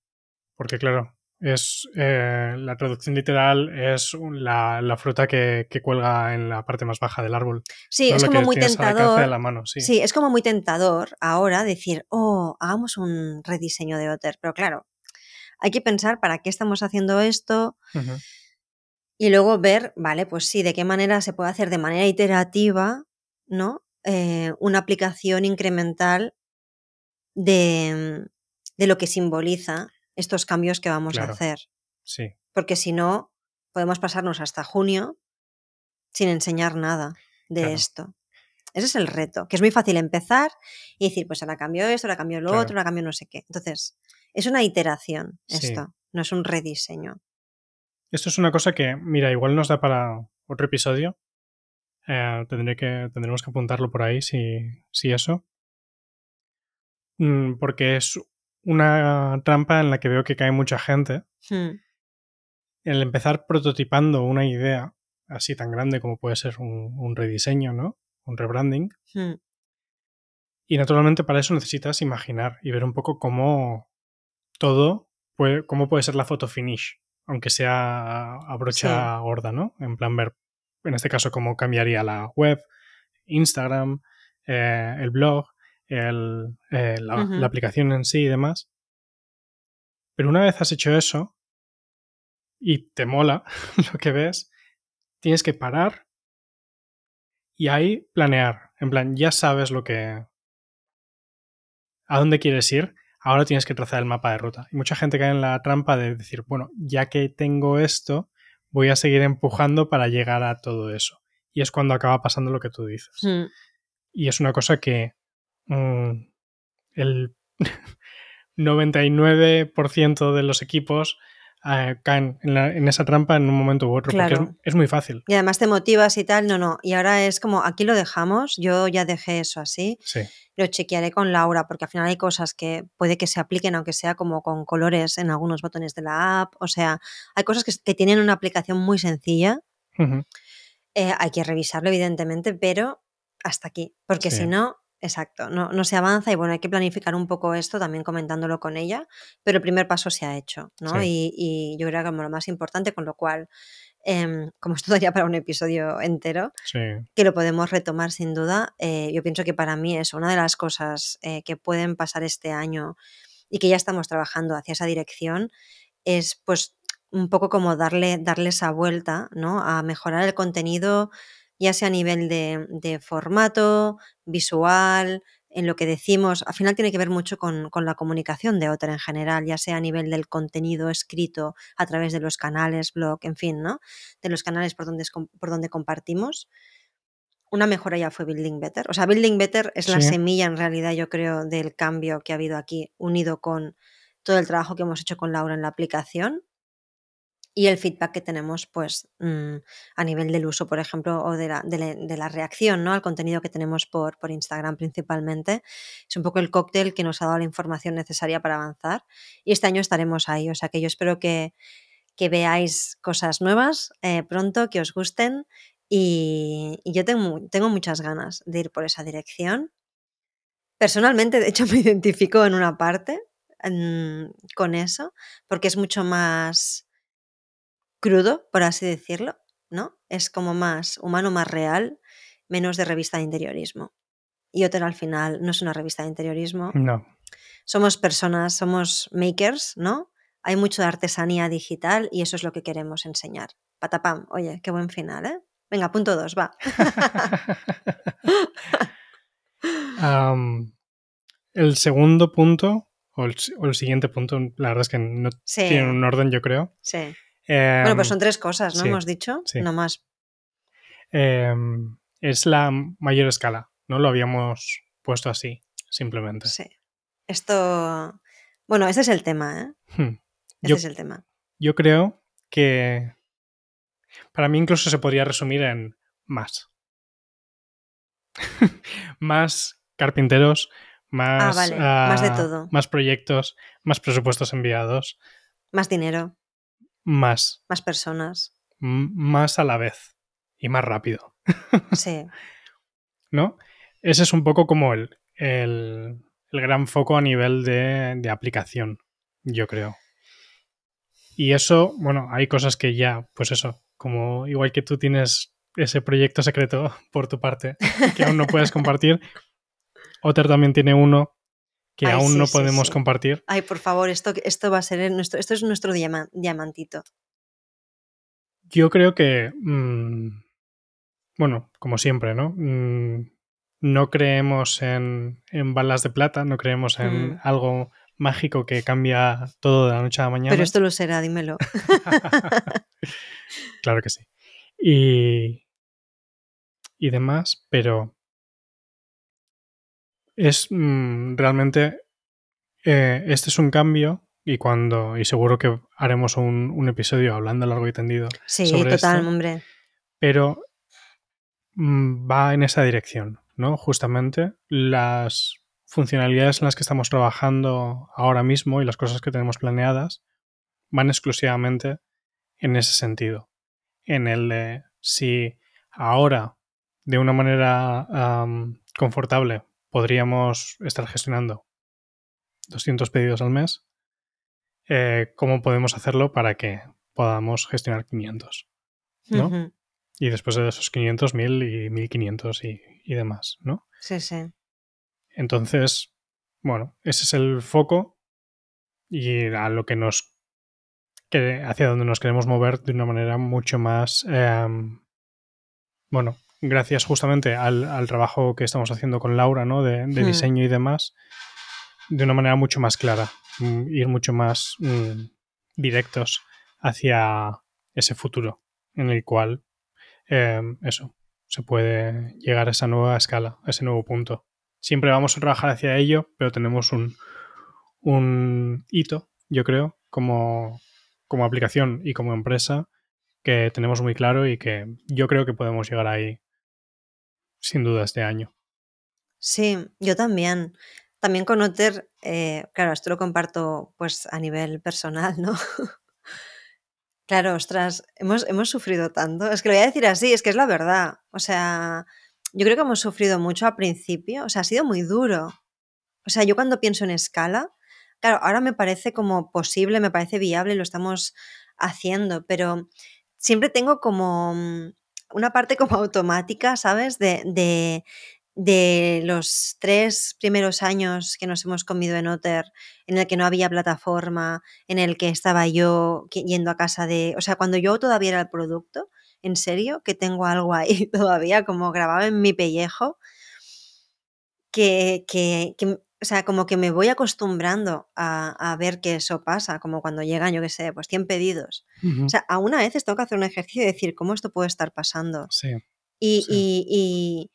Porque claro, es eh, la traducción literal es la, la fruta que, que cuelga en la parte más baja del árbol. Sí, no es como que muy alcance de tentador. la mano, sí. Sí, es como muy tentador ahora decir, oh, hagamos un rediseño de Otter. Pero claro, hay que pensar para qué estamos haciendo esto y luego ver, vale, pues sí, de qué manera se puede hacer de manera iterativa, ¿no? Eh, una aplicación incremental de, de lo que simboliza estos cambios que vamos Claro. a hacer. Sí, Porque si no, podemos pasarnos hasta junio sin enseñar nada de Claro. esto. Ese es el reto, que es muy fácil empezar y decir, pues ahora cambio esto, ahora cambio lo Claro. otro, ahora cambio no sé qué. Entonces, es una iteración Sí. esto, no es un rediseño. Esto es una cosa que, mira, igual nos da para otro episodio. Eh, tendré que, tendremos que apuntarlo por ahí si, si eso. Mm, porque es una trampa en la que veo que cae mucha gente. Hmm, El empezar prototipando una idea así tan grande como puede ser un, un rediseño, ¿no? Un rebranding. hmm. Y naturalmente para eso necesitas imaginar y ver un poco cómo todo puede, cómo puede ser la foto finish, aunque sea a brocha gorda, ¿no? En plan ver, en este caso, cómo cambiaría la web, Instagram, eh, el blog, el, eh, la, aplicación en sí y demás. Pero una vez has hecho eso y te mola lo que ves, tienes que parar y ahí planear. En plan, ya sabes lo que, a dónde quieres ir, ahora tienes que trazar el mapa de ruta. Y mucha gente cae en la trampa de decir, bueno, ya que tengo esto, voy a seguir empujando para llegar a todo eso. Y es cuando acaba pasando lo que tú dices. Hmm. Y es una cosa que mm, el 99% de los equipos eh, caen en, la- en esa trampa en un momento u otro, Claro. porque es, es muy fácil. Y además te motivas y tal, no, no. Y ahora es como, aquí lo dejamos, yo ya dejé eso así, Sí, lo chequearé con Laura, porque al final hay cosas que puede que se apliquen, aunque sea como con colores en algunos botones de la app, o sea, hay cosas que, que tienen una aplicación muy sencilla, eh, hay que revisarlo evidentemente, pero hasta aquí, porque Sí. si no, Exacto, no, no se avanza y bueno, hay que planificar un poco esto también comentándolo con ella, pero el primer paso se ha hecho, ¿no? Sí. Y, y yo creo que como lo más importante, con lo cual, em, como esto daría para un episodio entero, Sí. que lo podemos retomar sin duda, eh, yo pienso que para mí es una de las cosas eh, que pueden pasar este año y que ya estamos trabajando hacia esa dirección, es pues un poco como darle, darle esa vuelta, ¿no? A mejorar el contenido, ya sea a nivel de, de formato, visual, en lo que decimos. Al final tiene que ver mucho con, con la comunicación de Otter en general, ya sea a nivel del contenido escrito a través de los canales, blog, en fin, ¿no? De los canales por donde, por donde compartimos. Una mejora ya fue Building Better. O sea, Building Better es la semilla en realidad, yo creo, del cambio que ha habido aquí, unido con todo el trabajo que hemos hecho con Laura en la aplicación y el feedback que tenemos pues mm, a nivel del uso, por ejemplo, o de la, de la- de la reacción ¿no? al contenido que tenemos por, por Instagram principalmente. Es un poco el cóctel que nos ha dado la información necesaria para avanzar y este año estaremos ahí. O sea que yo espero que, que veáis cosas nuevas eh, pronto, que os gusten y, y yo tengo, tengo muchas ganas de ir por esa dirección. Personalmente, de hecho, me identifico en una parte mm, con eso, porque es mucho más crudo, por así decirlo, ¿no? Es como más humano, más real, menos de revista de interiorismo. Y Otter al final no es una revista de interiorismo. No. Somos personas, somos makers, ¿no? Hay mucho de artesanía digital y eso es lo que queremos enseñar. Patapam, oye, qué buen final, ¿eh? Venga, punto dos, va. El segundo punto, o el, o el siguiente punto, la verdad es que no Sí, tiene un orden, yo creo. sí. Em, Bueno, pues son tres cosas, ¿no? sí, Hemos dicho, sí. no más. em, es la mayor escala, ¿no? Lo habíamos puesto así, simplemente. Sí. Esto. Bueno, ese es el tema, ¿eh? Hmm. Ese Yo, es el tema. yo creo que para mí incluso se podría resumir en más. más carpinteros, más, vale, más de ah, todo. más proyectos, más presupuestos enviados, Más dinero, más, más personas. m- más a la vez y más rápido, Sí. ¿no? Ese es un poco como el, el, el gran foco a nivel de, de aplicación, yo creo. Y eso, bueno, hay cosas que ya, pues eso, como igual que tú tienes ese proyecto secreto por tu parte que aún no puedes compartir, Otter también tiene uno que Ay, aún sí, no sí, podemos sí. compartir. Ay, por favor, esto, esto va a ser nuestro. Esto es nuestro diama- diamantito. Yo creo que, mm, bueno, como siempre, ¿no? Mm, no creemos en, en balas de plata, no creemos en Mm. algo mágico que cambia todo de la noche a la mañana. Pero esto lo será, dímelo. claro que sí. Y, y demás, pero es mm, realmente eh, este es un cambio y cuando y seguro que haremos un, un episodio hablando largo y tendido Sí, sobre total, esto, hombre. pero mm, va en esa dirección, ¿no? Justamente las funcionalidades en las que estamos trabajando ahora mismo y las cosas que tenemos planeadas van exclusivamente en ese sentido, en el de si ahora de una manera confortable podríamos estar gestionando 200 pedidos al mes, eh, ¿cómo podemos hacerlo para que podamos gestionar 500? ¿no? Y después de esos 500, 1000 y 1500 y, y demás, ¿no? Sí, sí. Entonces, bueno, ese es el foco y a lo que nos que hacia donde nos queremos mover de una manera mucho más eh, bueno, gracias justamente al, al, trabajo que estamos haciendo con Laura, ¿no? De, de Hmm. diseño y demás, de una manera mucho más clara, mm, ir mucho más mm, directos hacia ese futuro en el cual eh, eso se puede llegar a esa nueva escala, a ese nuevo punto. Siempre vamos a trabajar hacia ello, pero tenemos un, un hito, yo creo, como, como aplicación y como empresa que tenemos muy claro y que yo creo que podemos llegar ahí sin duda este año. Sí, yo también. También con Otter, eh, claro, esto lo comparto pues a nivel personal, ¿no? claro, ostras, hemos, hemos sufrido tanto. Es que lo voy a decir así, es que es la verdad. O sea, yo creo que hemos sufrido mucho al principio, o sea, ha sido muy duro. O sea, yo cuando pienso en escala, claro, ahora me parece como posible, me parece viable, lo estamos haciendo, pero siempre tengo como mm, una parte como automática, ¿sabes? De, de, de los tres primeros años que nos hemos comido en Otter, en el que no había plataforma, en el que estaba yo yendo a casa de... O sea, cuando yo todavía era el producto, en serio, que tengo algo ahí todavía como grabado en mi pellejo, que, que, o sea, como que me voy acostumbrando a, ver que eso pasa, como cuando llegan, yo qué sé, pues 100 pedidos. O sea, a una vez tengo que hacer un ejercicio y decir, ¿cómo esto puede estar pasando? Sí. Y, y,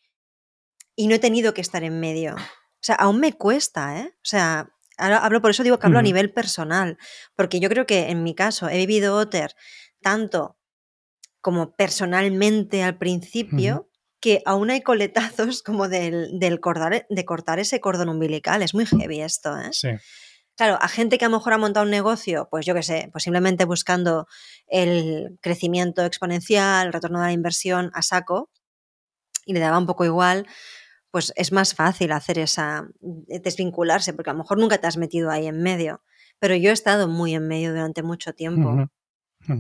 y, no he tenido que estar en medio. O sea, aún me cuesta, ¿eh? O sea, hablo, por eso digo que hablo a nivel personal, porque yo creo que en mi caso he vivido Otter tanto como personalmente al principio, que aún hay coletazos como del, del de cortar ese cordón umbilical. Es muy heavy esto, ¿eh? Sí. Claro, a gente que a lo mejor ha montado un negocio, pues yo qué sé, pues simplemente buscando el crecimiento exponencial, el retorno de la inversión a saco, y le daba un poco igual, pues es más fácil hacer esa, desvincularse, porque a lo mejor nunca te has metido ahí en medio. Pero yo he estado muy en medio durante mucho tiempo.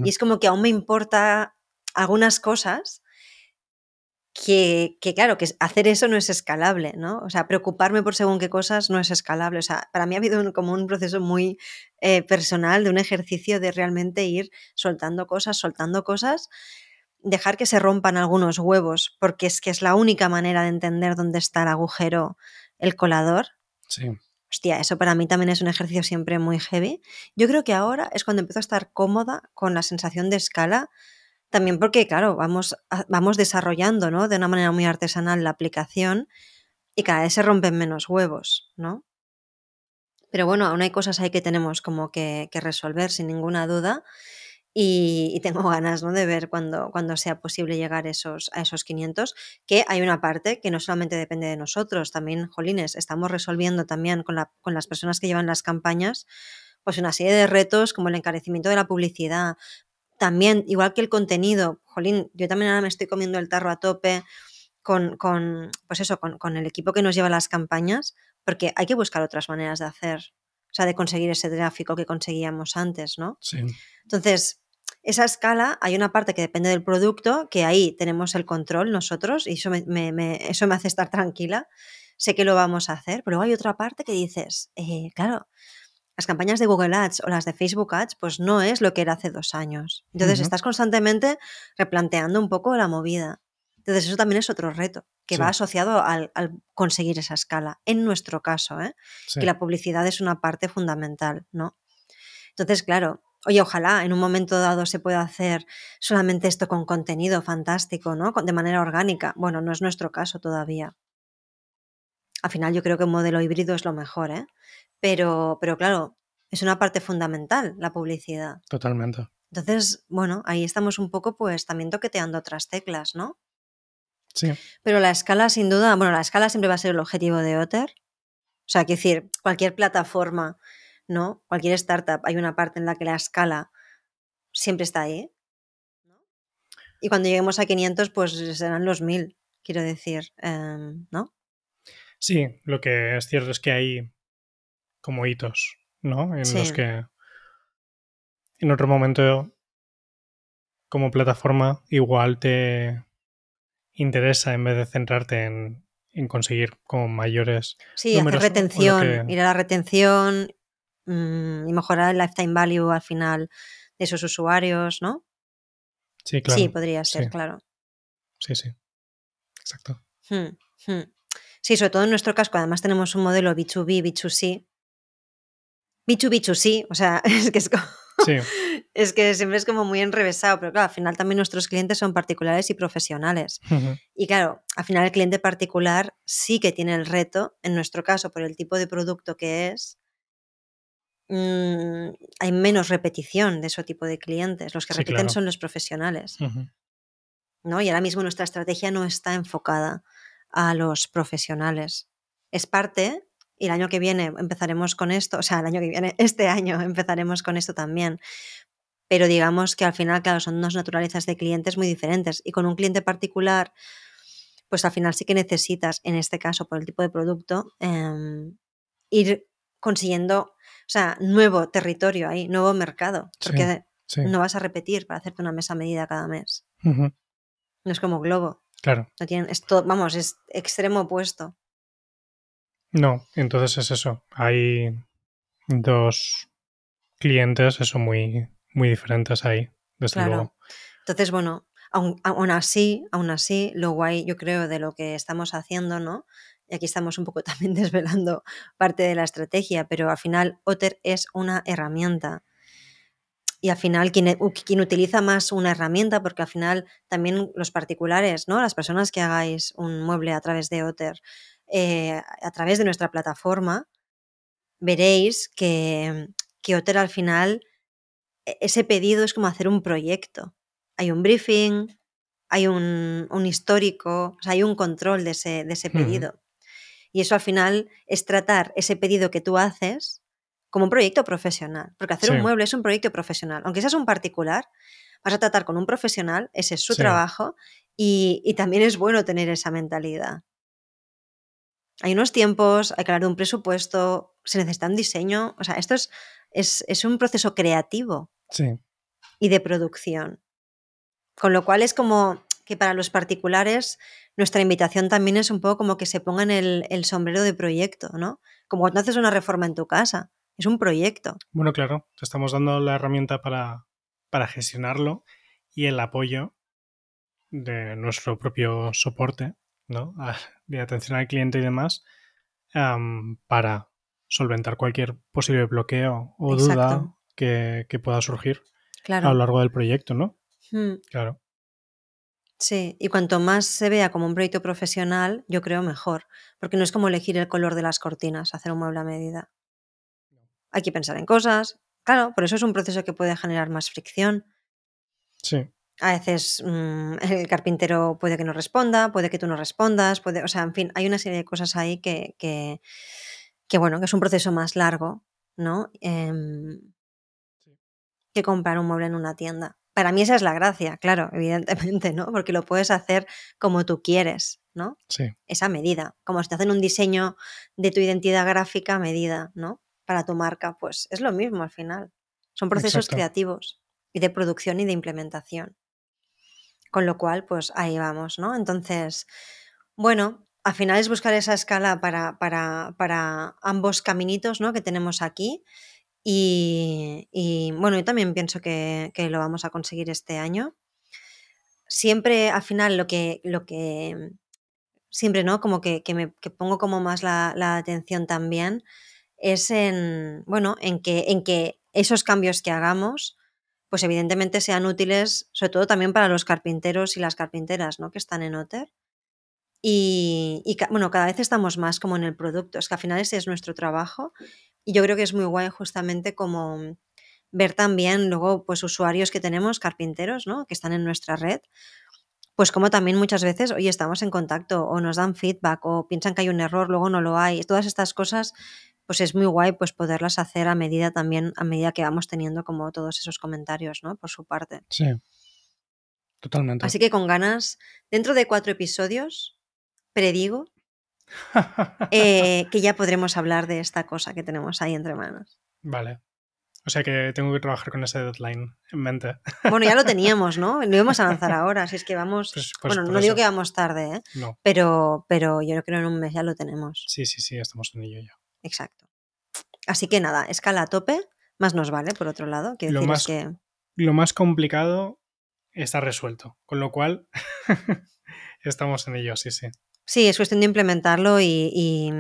Y es como que aún me importa algunas cosas que, claro, que hacer eso no es escalable, ¿no? O sea, preocuparme por según qué cosas no es escalable. O sea, para mí ha habido como un proceso muy eh, personal de un ejercicio de realmente ir soltando cosas, soltando cosas, dejar que se rompan algunos huevos, porque es que es la única manera de entender dónde está el agujero, el colador. Sí. Hostia, eso para mí también es un ejercicio siempre muy heavy. Yo creo que ahora es cuando empiezo a estar cómoda con la sensación de escala también porque, claro, vamos, vamos desarrollando, ¿no? De una manera muy artesanal la aplicación y cada vez se rompen menos huevos, ¿no? Pero bueno, aún hay cosas ahí que tenemos como que, resolver sin ninguna duda y, tengo ganas ¿no? de ver cuando, cuando sea posible llegar esos, a esos 500, que hay una parte que no solamente depende de nosotros, también, jolines, estamos resolviendo también con, la, con las personas que llevan las campañas pues una serie de retos como el encarecimiento de la publicidad, también, igual que el contenido, jolín, yo también ahora me estoy comiendo el tarro a tope con, con pues eso, con, con, el equipo que nos lleva las campañas, porque hay que buscar otras maneras de hacer, o sea, de conseguir ese tráfico que conseguíamos antes, ¿no? Sí. Entonces, esa escala, hay una parte que depende del producto, que ahí tenemos el control nosotros, y eso me, me, eso me hace estar tranquila, sé que lo vamos a hacer, pero luego hay otra parte que dices, eh, claro, las campañas de Google Ads o las de Facebook Ads, pues no es lo que era hace dos años. Entonces estás constantemente replanteando un poco la movida. Entonces eso también es otro reto que va asociado al, conseguir esa escala. En nuestro caso, ¿eh? que la publicidad es una parte fundamental, ¿no? Entonces, claro, oye, ojalá en un momento dado se pueda hacer solamente esto con contenido fantástico, ¿no? De manera orgánica. Bueno, no es nuestro caso todavía. Al final yo creo que un modelo híbrido es lo mejor, ¿eh? Pero, pero claro, es una parte fundamental la publicidad. Totalmente. Entonces, bueno, ahí estamos un poco pues también toqueteando otras teclas, ¿no? Sí. Pero la escala, sin duda, bueno, la escala siempre va a ser el objetivo de Otter. O sea, quiero decir, cualquier plataforma, ¿no? Cualquier startup, hay una parte en la que la escala siempre está ahí. Y cuando lleguemos a 500, pues serán los 1000, quiero decir, em, ¿no? Sí, lo que es cierto es que hay como hitos, ¿no? En los que en otro momento como plataforma igual te interesa en vez de centrarte en, conseguir como mayores sí hacer retención ir a la retención mm, y mejorar el lifetime value al final de esos usuarios no sí claro. sí podría ser claro. Sí sí. Exacto. Hmm, hmm. Sí sobre todo en nuestro caso además tenemos un modelo B2B B2C Bichu bichu, sí, o sea, es que es como... Es que siempre es como muy enrevesado, pero claro, al final también nuestros clientes son particulares y profesionales. Y claro, al final el cliente particular sí que tiene el reto, en nuestro caso, por el tipo de producto que es, mm, hay menos repetición de ese tipo de clientes. Los que repiten son los profesionales. ¿no? Y ahora mismo nuestra estrategia no está enfocada a los profesionales. Es parte, y el año que viene empezaremos con esto, o sea, el año que viene, este año empezaremos con esto también. Pero digamos que al final, claro, son dos naturalezas de clientes muy diferentes. Y con un cliente particular, pues al final sí que necesitas, en este caso, por el tipo de producto, em, ir consiguiendo, o sea, nuevo territorio ahí, nuevo mercado, porque no vas a repetir para hacerte una mesa medida cada mes. No es como Globo. Claro. No tienen, esto, vamos, es extremo opuesto. No, entonces es eso. Hay dos clientes, eso, muy, muy diferentes ahí, desde luego. Entonces, bueno, aún, así, aún así, lo guay, yo creo, de lo que estamos haciendo, ¿no? Y aquí estamos un poco también desvelando parte de la estrategia, pero al final Otter es una herramienta. Y al final, quien, quien, utiliza más una herramienta, porque al final también los particulares, ¿no? Las personas que hagáis un mueble a través de Otter, eh, a través de nuestra plataforma, veréis que, que Otter al final, e, ese pedido es como hacer un proyecto hay un briefing, hay un, histórico, hay un control de ese, de ese pedido. Y eso al final es tratar ese pedido que tú haces como un proyecto profesional. Porque hacer un mueble es un proyecto profesional. Aunque seas un particular, vas a tratar con un profesional, ese es su trabajo, y, también es bueno tener esa mentalidad. Hay unos tiempos, hay que hablar de un presupuesto, se necesita un diseño. O sea, esto es, es, es un proceso creativo y de producción. Con lo cual es como que para los particulares nuestra invitación también es un poco como que se pongan el, el sombrero de proyecto, ¿no? Como cuando haces una reforma en tu casa, es un proyecto. Bueno, claro, te estamos dando la herramienta para, para gestionarlo y el apoyo de nuestro propio soporte, ¿no? De atención al cliente y demás, para solventar cualquier posible bloqueo o duda que, que, pueda surgir a lo largo del proyecto, ¿no? Hmm. Claro. Sí, y cuanto más se vea como un proyecto profesional, yo creo mejor, porque no es como elegir el color de las cortinas, hacer un mueble a medida. Hay que pensar en cosas, claro, por eso es un proceso que puede generar más fricción. Sí. A veces mm, el carpintero puede que no responda, puede que tú no respondas, puede, o sea, en fin, hay una serie de cosas ahí que, que, que bueno, que es un proceso más largo, ¿no? Em, que comprar un mueble en una tienda. Para mí esa es la gracia, claro, evidentemente, ¿no? Porque lo puedes hacer como tú quieres, ¿no? Sí. Esa medida. Como si te hacen un diseño de tu identidad gráfica a medida, ¿no? Para tu marca, pues es lo mismo al final. Son procesos creativos y de producción y de implementación. Con lo cual, pues ahí vamos, ¿no? Entonces, bueno, al final es buscar esa escala para, para, para ambos caminitos, ¿no? Que tenemos aquí y, bueno, yo también pienso que, lo vamos a conseguir este año. Siempre al final lo que, lo que siempre, ¿no? Como que, me pongo como más la, atención también es en, bueno, en que, en que esos cambios que hagamos, pues evidentemente sean útiles, sobre todo también para los carpinteros y las carpinteras, ¿no? Que están en Otter. Y, y, bueno, cada vez estamos más como en el producto. Es que al final ese es nuestro trabajo y yo creo que es muy guay justamente como ver también luego pues usuarios que tenemos, carpinteros, ¿no? Que están en nuestra red, pues como también muchas veces, oye, estamos en contacto o nos dan feedback o piensan que hay un error, luego no lo hay. Todas estas cosas, pues es muy guay pues poderlas hacer a medida también, a medida que vamos teniendo como todos esos comentarios, ¿no? Por su parte. Sí. Totalmente. Así que con ganas, dentro de cuatro episodios, predigo eh, que ya podremos hablar de esta cosa que tenemos ahí entre manos. Vale. O sea que tengo que trabajar con ese deadline en mente. Bueno, ya lo teníamos, ¿no? Lo íbamos a lanzar ahora, así es que vamos... Pues, pues bueno, no digo que vamos tarde, ¿eh? No. Pero, pero yo creo que en un mes ya lo tenemos. Sí, sí, sí, estamos en ello ya. Exacto. Así que nada, escala a tope, más nos vale, por otro lado. lo, más, que... lo más complicado está resuelto, con lo cual estamos en ello, sí, sí. Sí, es cuestión de implementarlo y,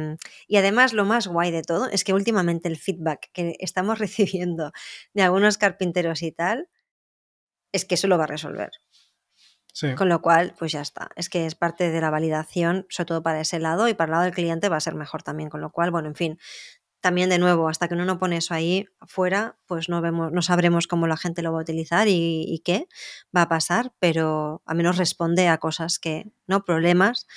además lo más guay de todo es que últimamente el feedback que estamos recibiendo de algunos carpinteros y tal es que eso lo va a resolver. Con lo cual, pues ya está. Es que es parte de la validación, sobre todo para ese lado y para el lado del cliente va a ser mejor también. Con lo cual, bueno, en fin, también de nuevo, hasta que uno no pone eso ahí afuera, pues no vemos, no sabremos cómo la gente lo va a utilizar y, y qué va a pasar, pero al menos responde a cosas que, ¿no? Problemas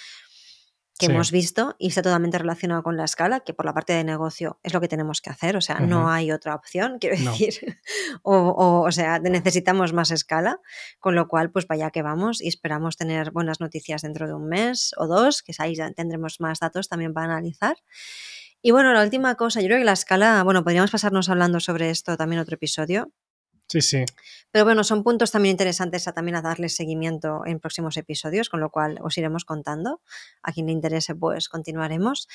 que Sí. hemos visto y está totalmente relacionado con la escala, que por la parte de negocio es lo que tenemos que hacer, o sea, no hay otra opción, quiero No. decir, o, o, o sea, necesitamos más escala, con lo cual, pues vaya que vamos y esperamos tener buenas noticias dentro de un mes o dos, que ahí ya tendremos más datos también para analizar. Y bueno, la última cosa, yo creo que la escala, bueno, podríamos pasarnos hablando sobre esto también otro episodio, Sí, sí. pero bueno, son puntos también interesantes a también a darle seguimiento en próximos episodios, con lo cual os iremos contando. A quien le interese, pues continuaremos.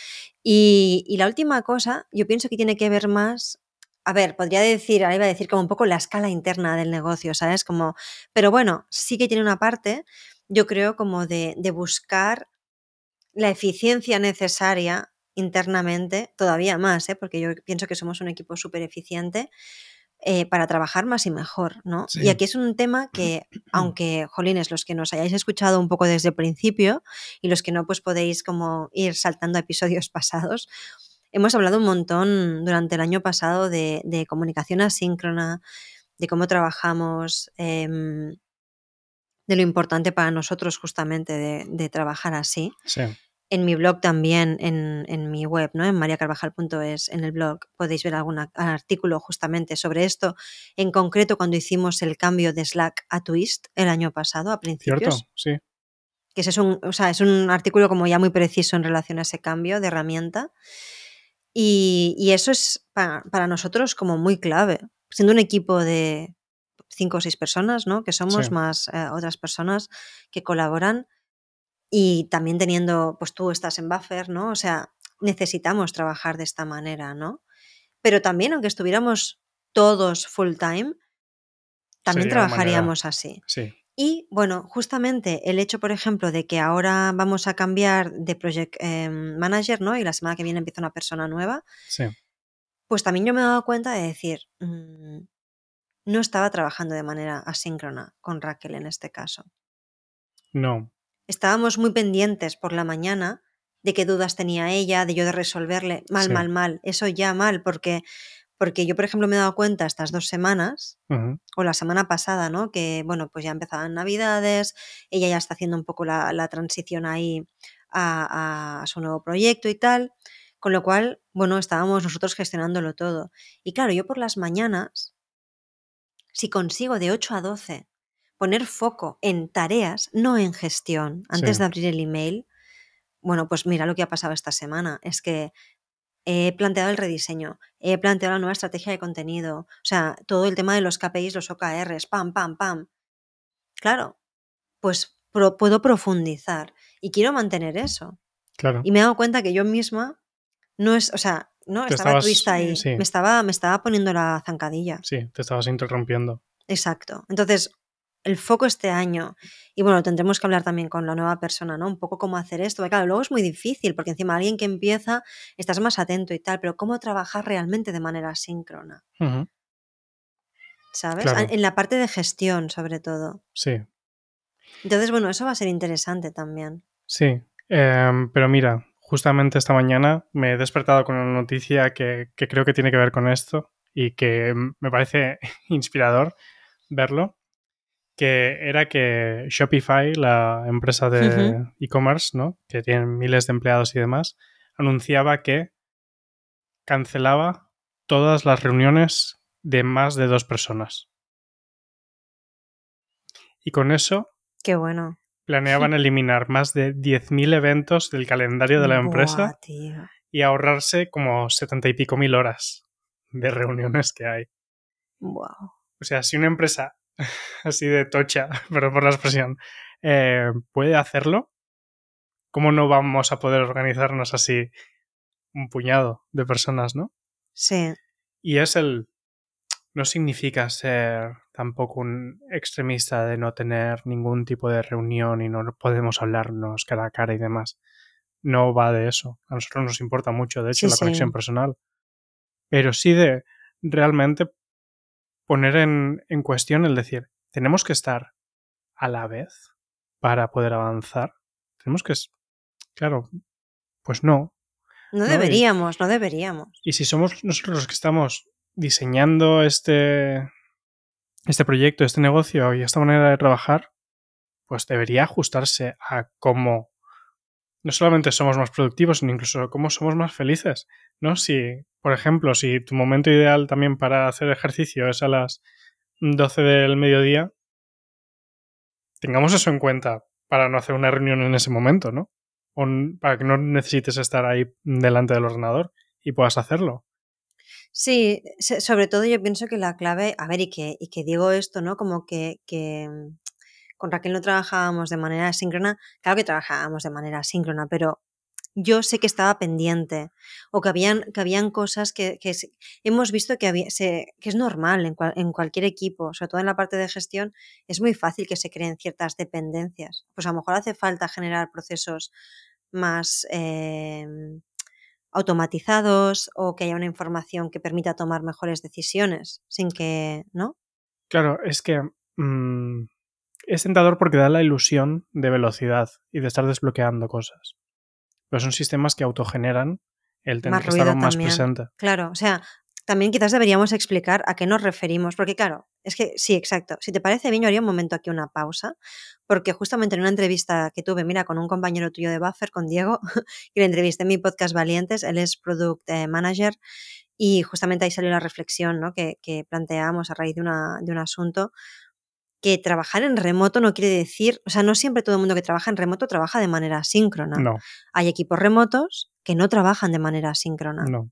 Y, y la última cosa, yo pienso que tiene que ver más. A ver, podría decir, ahora iba a decir como un poco la escala interna del negocio, ¿sabes? Como, pero bueno, sí que tiene una parte, yo creo, como de, de buscar la eficiencia necesaria internamente, todavía más, ¿eh? porque yo pienso que somos un equipo súper eficiente, eh, para trabajar más y mejor, ¿no? Sí. Y aquí es un tema que, aunque, jolines, los que nos hayáis escuchado un poco desde el principio y los que no, pues podéis como ir saltando a episodios pasados, hemos hablado un montón durante el año pasado de, de comunicación asíncrona, de cómo trabajamos, em, de lo importante para nosotros justamente de, de trabajar así Sí. En mi blog también, en, en mi web, ¿no? en mariacarvajal.es, en el blog, podéis ver algún artículo justamente sobre esto. En concreto, cuando hicimos el cambio de Slack a Twist el año pasado, a ¿Cierto? principios, Sí. que ese es un, o sea, es un artículo como ya muy preciso en relación a ese cambio de herramienta. Y, y eso es para, para nosotros como muy clave. Siendo un equipo de cinco o seis personas, ¿no? Que somos Sí. más eh, otras personas que colaboran y también teniendo, pues tú estás en buffer, ¿no? O sea, necesitamos trabajar de esta manera, ¿no? Pero también, aunque estuviéramos todos full time, también Sería una manera- trabajaríamos así. Sí. Y bueno, justamente el hecho, por ejemplo, de que ahora vamos a cambiar de project eh, manager, ¿no? Y la semana que viene empieza una persona nueva, Sí. pues también yo me he dado cuenta de decir, mm, no estaba trabajando de manera asíncrona con Raquel en este caso. No. Estábamos muy pendientes por la mañana de qué dudas tenía ella, de yo de resolverle mal, Sí. mal, mal. Eso ya mal, porque, porque yo, por ejemplo, me he dado cuenta estas dos semanas o la semana pasada, ¿no? Que, bueno, pues ya empezaban Navidades, ella ya está haciendo un poco la, la transición ahí a, a su nuevo proyecto y tal, con lo cual, bueno, estábamos nosotros gestionándolo todo. Y claro, yo por las mañanas, si consigo de 8 a 12 poner foco en tareas, no en gestión, antes Sí. de abrir el email, bueno, pues mira lo que ha pasado esta semana, es que he planteado el rediseño, he planteado la nueva estrategia de contenido, o sea, todo el tema de los KPIs, los OKRs, pam, pam, pam. Claro, pues pro- puedo profundizar y quiero mantener eso. Claro. Y me he dado cuenta que yo misma no es, o sea, no, Te estaba estabas- twist ahí, sí. me, estaba, me estaba poniendo la zancadilla. Sí, te estabas interrumpiendo. Exacto. Entonces, el foco este año, y bueno, tendremos que hablar también con la nueva persona, ¿no? Un poco cómo hacer esto. Porque, claro, luego es muy difícil, porque encima alguien que empieza, estás más atento y tal, pero cómo trabajar realmente de manera síncrona. ¿sabes? Claro. En la parte de gestión, sobre todo. Sí. Entonces, bueno, eso va a ser interesante también. Sí, em, pero mira, justamente esta mañana me he despertado con una noticia que, que creo que tiene que ver con esto y que me parece inspirador verlo, que era que Shopify, la empresa de e-commerce, ¿no? que tiene miles de empleados y demás, anunciaba que cancelaba todas las reuniones de más de dos personas. Y con eso Qué bueno. planeaban eliminar más de 10.000 eventos del calendario de la empresa Buah, y ahorrarse como 70 y pico mil horas de reuniones que hay. Wow. O sea, si una empresa así de tocha, pero por la expresión, eh, puede hacerlo, ¿cómo no vamos a poder organizarnos así un puñado de personas, no? Sí, Y es el... No significa ser tampoco un extremista de no tener ningún tipo de reunión y no podemos hablarnos cara a cara y demás. No va de eso. A nosotros nos importa mucho, de hecho, Sí, la sí. conexión personal. Pero sí de realmente poner en, en cuestión el decir, tenemos que estar a la vez para poder avanzar. Tenemos que... Claro, pues no. no y- deberíamos, no deberíamos. Y si somos nosotros los que estamos diseñando este, este proyecto, este negocio y esta manera de trabajar, pues debería ajustarse a cómo no solamente somos más productivos, sino incluso cómo somos más felices, ¿no? Si, por ejemplo, si tu momento ideal también para hacer ejercicio es a las 12 del mediodía, tengamos eso en cuenta para no hacer una reunión en ese momento, ¿no? O para que no necesites estar ahí delante del ordenador y puedas hacerlo. Sí, sobre todo yo pienso que la clave, a ver, y que, y que digo esto, ¿no? Como que, que con Raquel no trabajábamos de manera asíncrona, claro que trabajábamos de manera asíncrona, pero yo sé que estaba pendiente o que habían, que habían cosas que, hemos visto que, había, se, que es normal en, en, cualquier equipo, sobre todo en la parte de gestión, es muy fácil que se creen ciertas dependencias. Pues a lo mejor hace falta generar procesos más eh, automatizados o que haya una información que permita tomar mejores decisiones sin que, ¿no? Claro, es que mmm, es tentador porque da la ilusión de velocidad y de estar desbloqueando cosas. Pero son sistemas que autogeneran el tener que estar más presente. Claro, o sea, también quizás deberíamos explicar a qué nos referimos, porque claro, es que sí, exacto. Si te parece bien, yo haría un momento aquí una pausa, porque justamente en una entrevista que tuve, mira, con un compañero tuyo de Buffer, con Diego, que le entrevisté en mi podcast Valientes, él es Product eh, Manager, y justamente ahí salió la reflexión ¿no? que, que planteamos a raíz de, una, de un asunto, que trabajar en remoto no quiere decir, o sea, no siempre todo el mundo que trabaja en remoto trabaja de manera asíncrona. No. Hay equipos remotos que no trabajan de manera asíncrona. No.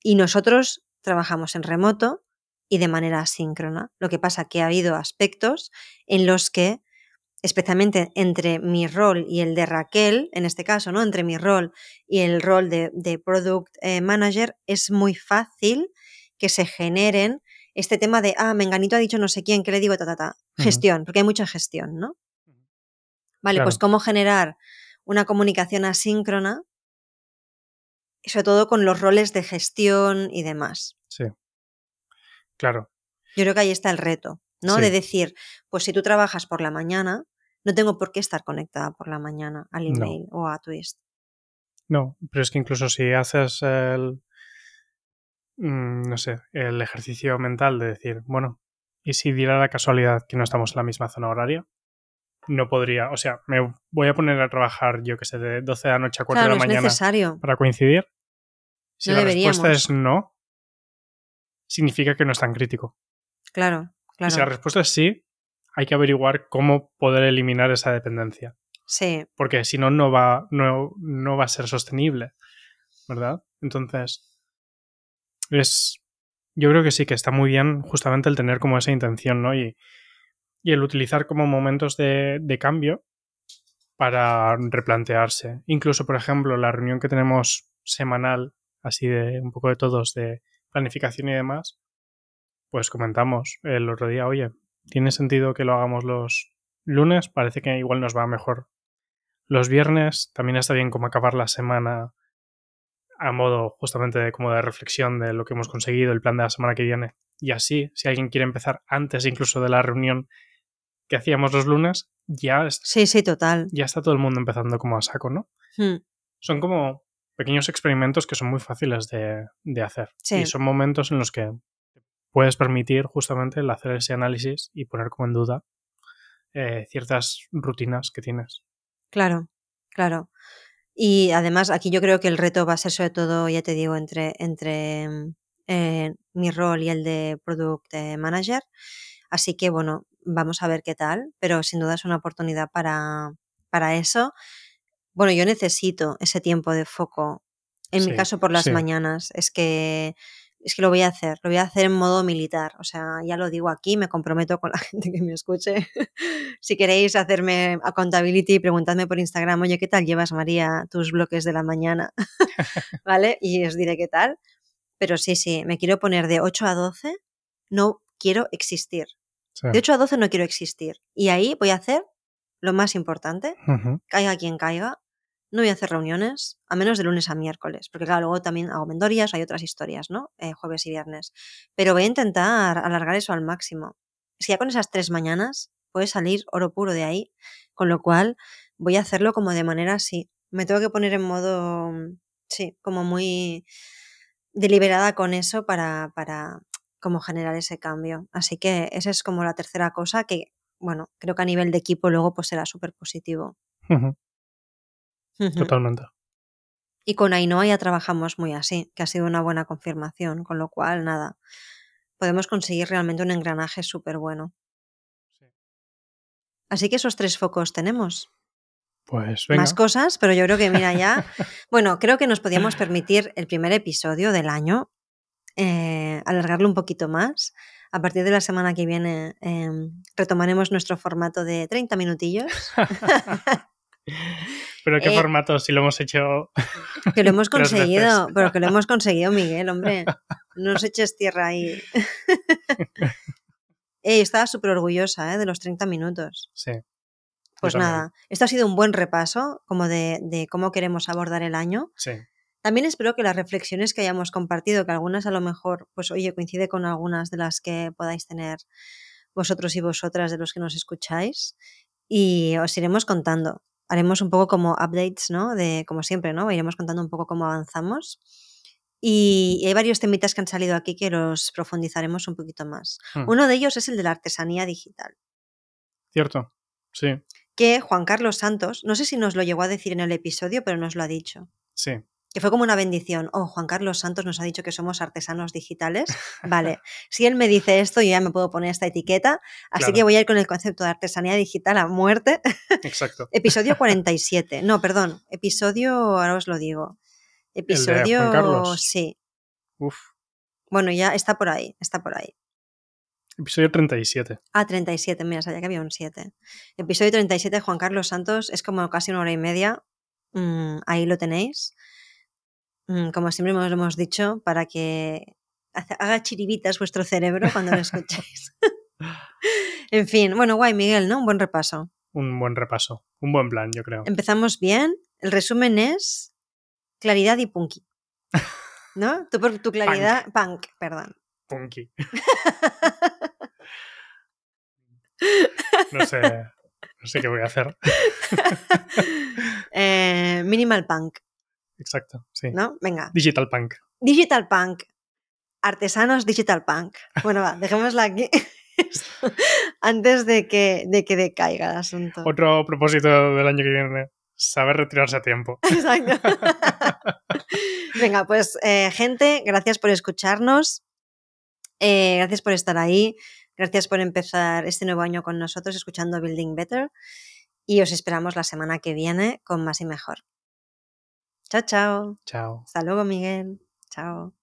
Y nosotros trabajamos en remoto y de manera asíncrona. Lo que pasa que ha habido aspectos en los que, especialmente entre mi rol y el de Raquel, en este caso, ¿no? Entre mi rol y el rol de, Product eh, Manager, es muy fácil que se generen este tema de, ah, Menganito ha dicho no sé quién, ¿qué le digo? Ta, ta, ta. Gestión, porque hay mucha gestión, ¿no? Vale, pues cómo generar una comunicación asíncrona sobre todo con los roles de gestión y demás. Sí. Claro. Yo creo que ahí está el reto, ¿no? De decir, pues si tú trabajas por la mañana, no tengo por qué estar conectada por la mañana al email o a Twist. No, pero es que incluso si haces el, no sé, el ejercicio mental de decir, bueno, ¿y si diera la casualidad que no estamos en la misma zona horaria? No podría, o sea, me voy a poner a trabajar, yo que sé, de 12 de la noche a 4 de la mañana necesario. para coincidir. Si la respuesta es no, significa que no es tan crítico. Claro, claro. Y si la respuesta es sí, hay que averiguar cómo poder eliminar esa dependencia. Sí. Porque si no, no va, no, no va a ser sostenible. ¿Verdad? Entonces, es. Yo creo que sí, que está muy bien justamente el tener como esa intención, ¿no? Y, y el utilizar como momentos de, de cambio para replantearse. Incluso, por ejemplo, la reunión que tenemos semanal así de un poco de todos, de planificación y demás, pues comentamos el otro día, oye, ¿tiene sentido que lo hagamos los lunes? Parece que igual nos va mejor. Los viernes también está bien como acabar la semana a modo justamente de, como de reflexión de lo que hemos conseguido, el plan de la semana que viene. Y así, si alguien quiere empezar antes incluso de la reunión que hacíamos los lunes, ya, sí, sí, total. ya está todo el mundo empezando como a saco, ¿no? Hmm. Son como pequeños experimentos que son muy fáciles de, hacer. Y son momentos en los que puedes permitir justamente el hacer ese análisis y poner como en duda eh, ciertas rutinas que tienes. Claro, claro. Y además aquí yo creo que el reto va a ser sobre todo, ya te digo, entre, entre eh, mi rol y el de Product Manager. Así que bueno, vamos a ver qué tal, pero sin duda es una oportunidad para, para eso bueno, yo necesito ese tiempo de foco. En mi caso, por las mañanas. Es que es que lo voy a hacer, lo voy a hacer en modo militar. O sea, ya lo digo aquí, me comprometo con la gente que me escuche. si queréis hacerme accountability, preguntadme por Instagram, oye, ¿qué tal llevas, María, tus bloques de la mañana? ¿Vale? Y os diré qué tal. Pero sí, sí, me quiero poner de 8 a 12, no quiero existir. De 8 a 12 no quiero existir. Y ahí voy a hacer lo más importante, caiga quien caiga, no voy a hacer reuniones, a menos de lunes a miércoles, porque claro, luego también hago mendorias, hay otras historias, ¿no? Eh, jueves y viernes. Pero voy a intentar alargar eso al máximo. Si ya con esas tres mañanas puede salir oro puro de ahí, con lo cual voy a hacerlo como de manera así. Me tengo que poner en modo, sí, como muy deliberada con eso para, para como generar ese cambio. Así que esa es como la tercera cosa que, bueno, creo que a nivel de equipo luego pues será súper positivo. Totalmente. Y con Ainhoa ya trabajamos muy así, que ha sido una buena confirmación, con lo cual, nada, podemos conseguir realmente un engranaje súper bueno. Sí. Así que esos tres focos tenemos. Pues venga. Más cosas, pero yo creo que, mira, ya. bueno, creo que nos podíamos permitir el primer episodio del año, eh, alargarlo un poquito más. A partir de la semana que viene eh, retomaremos nuestro formato de 30 minutillos, Pero qué Eh, formato, si lo hemos hecho. que lo hemos conseguido, pero que lo hemos conseguido, Miguel, hombre. No nos eches tierra ahí. Eh, estaba súper orgullosa eh, de los 30 minutos. Sí. Pues nada, esto ha sido un buen repaso como de, de cómo queremos abordar el año. Sí. También espero que las reflexiones que hayamos compartido, que algunas a lo mejor, pues oye, coincide con algunas de las que podáis tener vosotros y vosotras de los que nos escucháis, y os iremos contando. Haremos un poco como updates, ¿no? De, como siempre, ¿no? Iremos contando un poco cómo avanzamos. Y hay varios temitas que han salido aquí que los profundizaremos un poquito más. Hmm. Uno de ellos es el de la artesanía digital, Cierto. Sí. que Juan Carlos Santos, no sé si nos lo llegó a decir en el episodio, pero nos lo ha dicho. Sí. Que fue como una bendición. Oh, Juan Carlos Santos nos ha dicho que somos artesanos digitales. Vale, si él me dice esto, yo ya me puedo poner esta etiqueta. Así Claro. que voy a ir con el concepto de artesanía digital a muerte. Exacto. Episodio 47. No, perdón. Episodio, ahora os lo digo. de Episodio. Juan Carlos? Sí. Uf. Bueno, ya está por ahí, está por ahí. Episodio 37. Ah, 37, mira, sabía que había un 7. Episodio 37, Juan Carlos Santos, es como casi una hora y media. Mm, ahí lo tenéis. Mm, como siempre hemos, hemos dicho, para que haga chiribitas vuestro cerebro cuando lo escuchéis. en fin, bueno, guay, Miguel, ¿no? Un buen repaso. Un buen repaso. Un buen plan, yo creo. Empezamos bien. El resumen es claridad y punky. ¿No? Tú por tu claridad, punk, perdón. Punky. No sé. No sé qué voy a hacer. Eh, minimal punk, Exacto. Sí. ¿no? Venga. Digital punk. Digital Punk. Artesanos Digital Punk. Bueno, va, dejémosla aquí. Antes de que, de que decaiga el asunto. Otro propósito del año que viene. Saber retirarse a tiempo. Exacto. Venga, pues eh, gente, gracias por escucharnos. Eh, gracias por estar ahí. Gracias por empezar este nuevo año con nosotros escuchando Building Better. Y os esperamos la semana que viene con más y mejor. Chao, chao. Chao. Hasta luego, Miguel. Chao.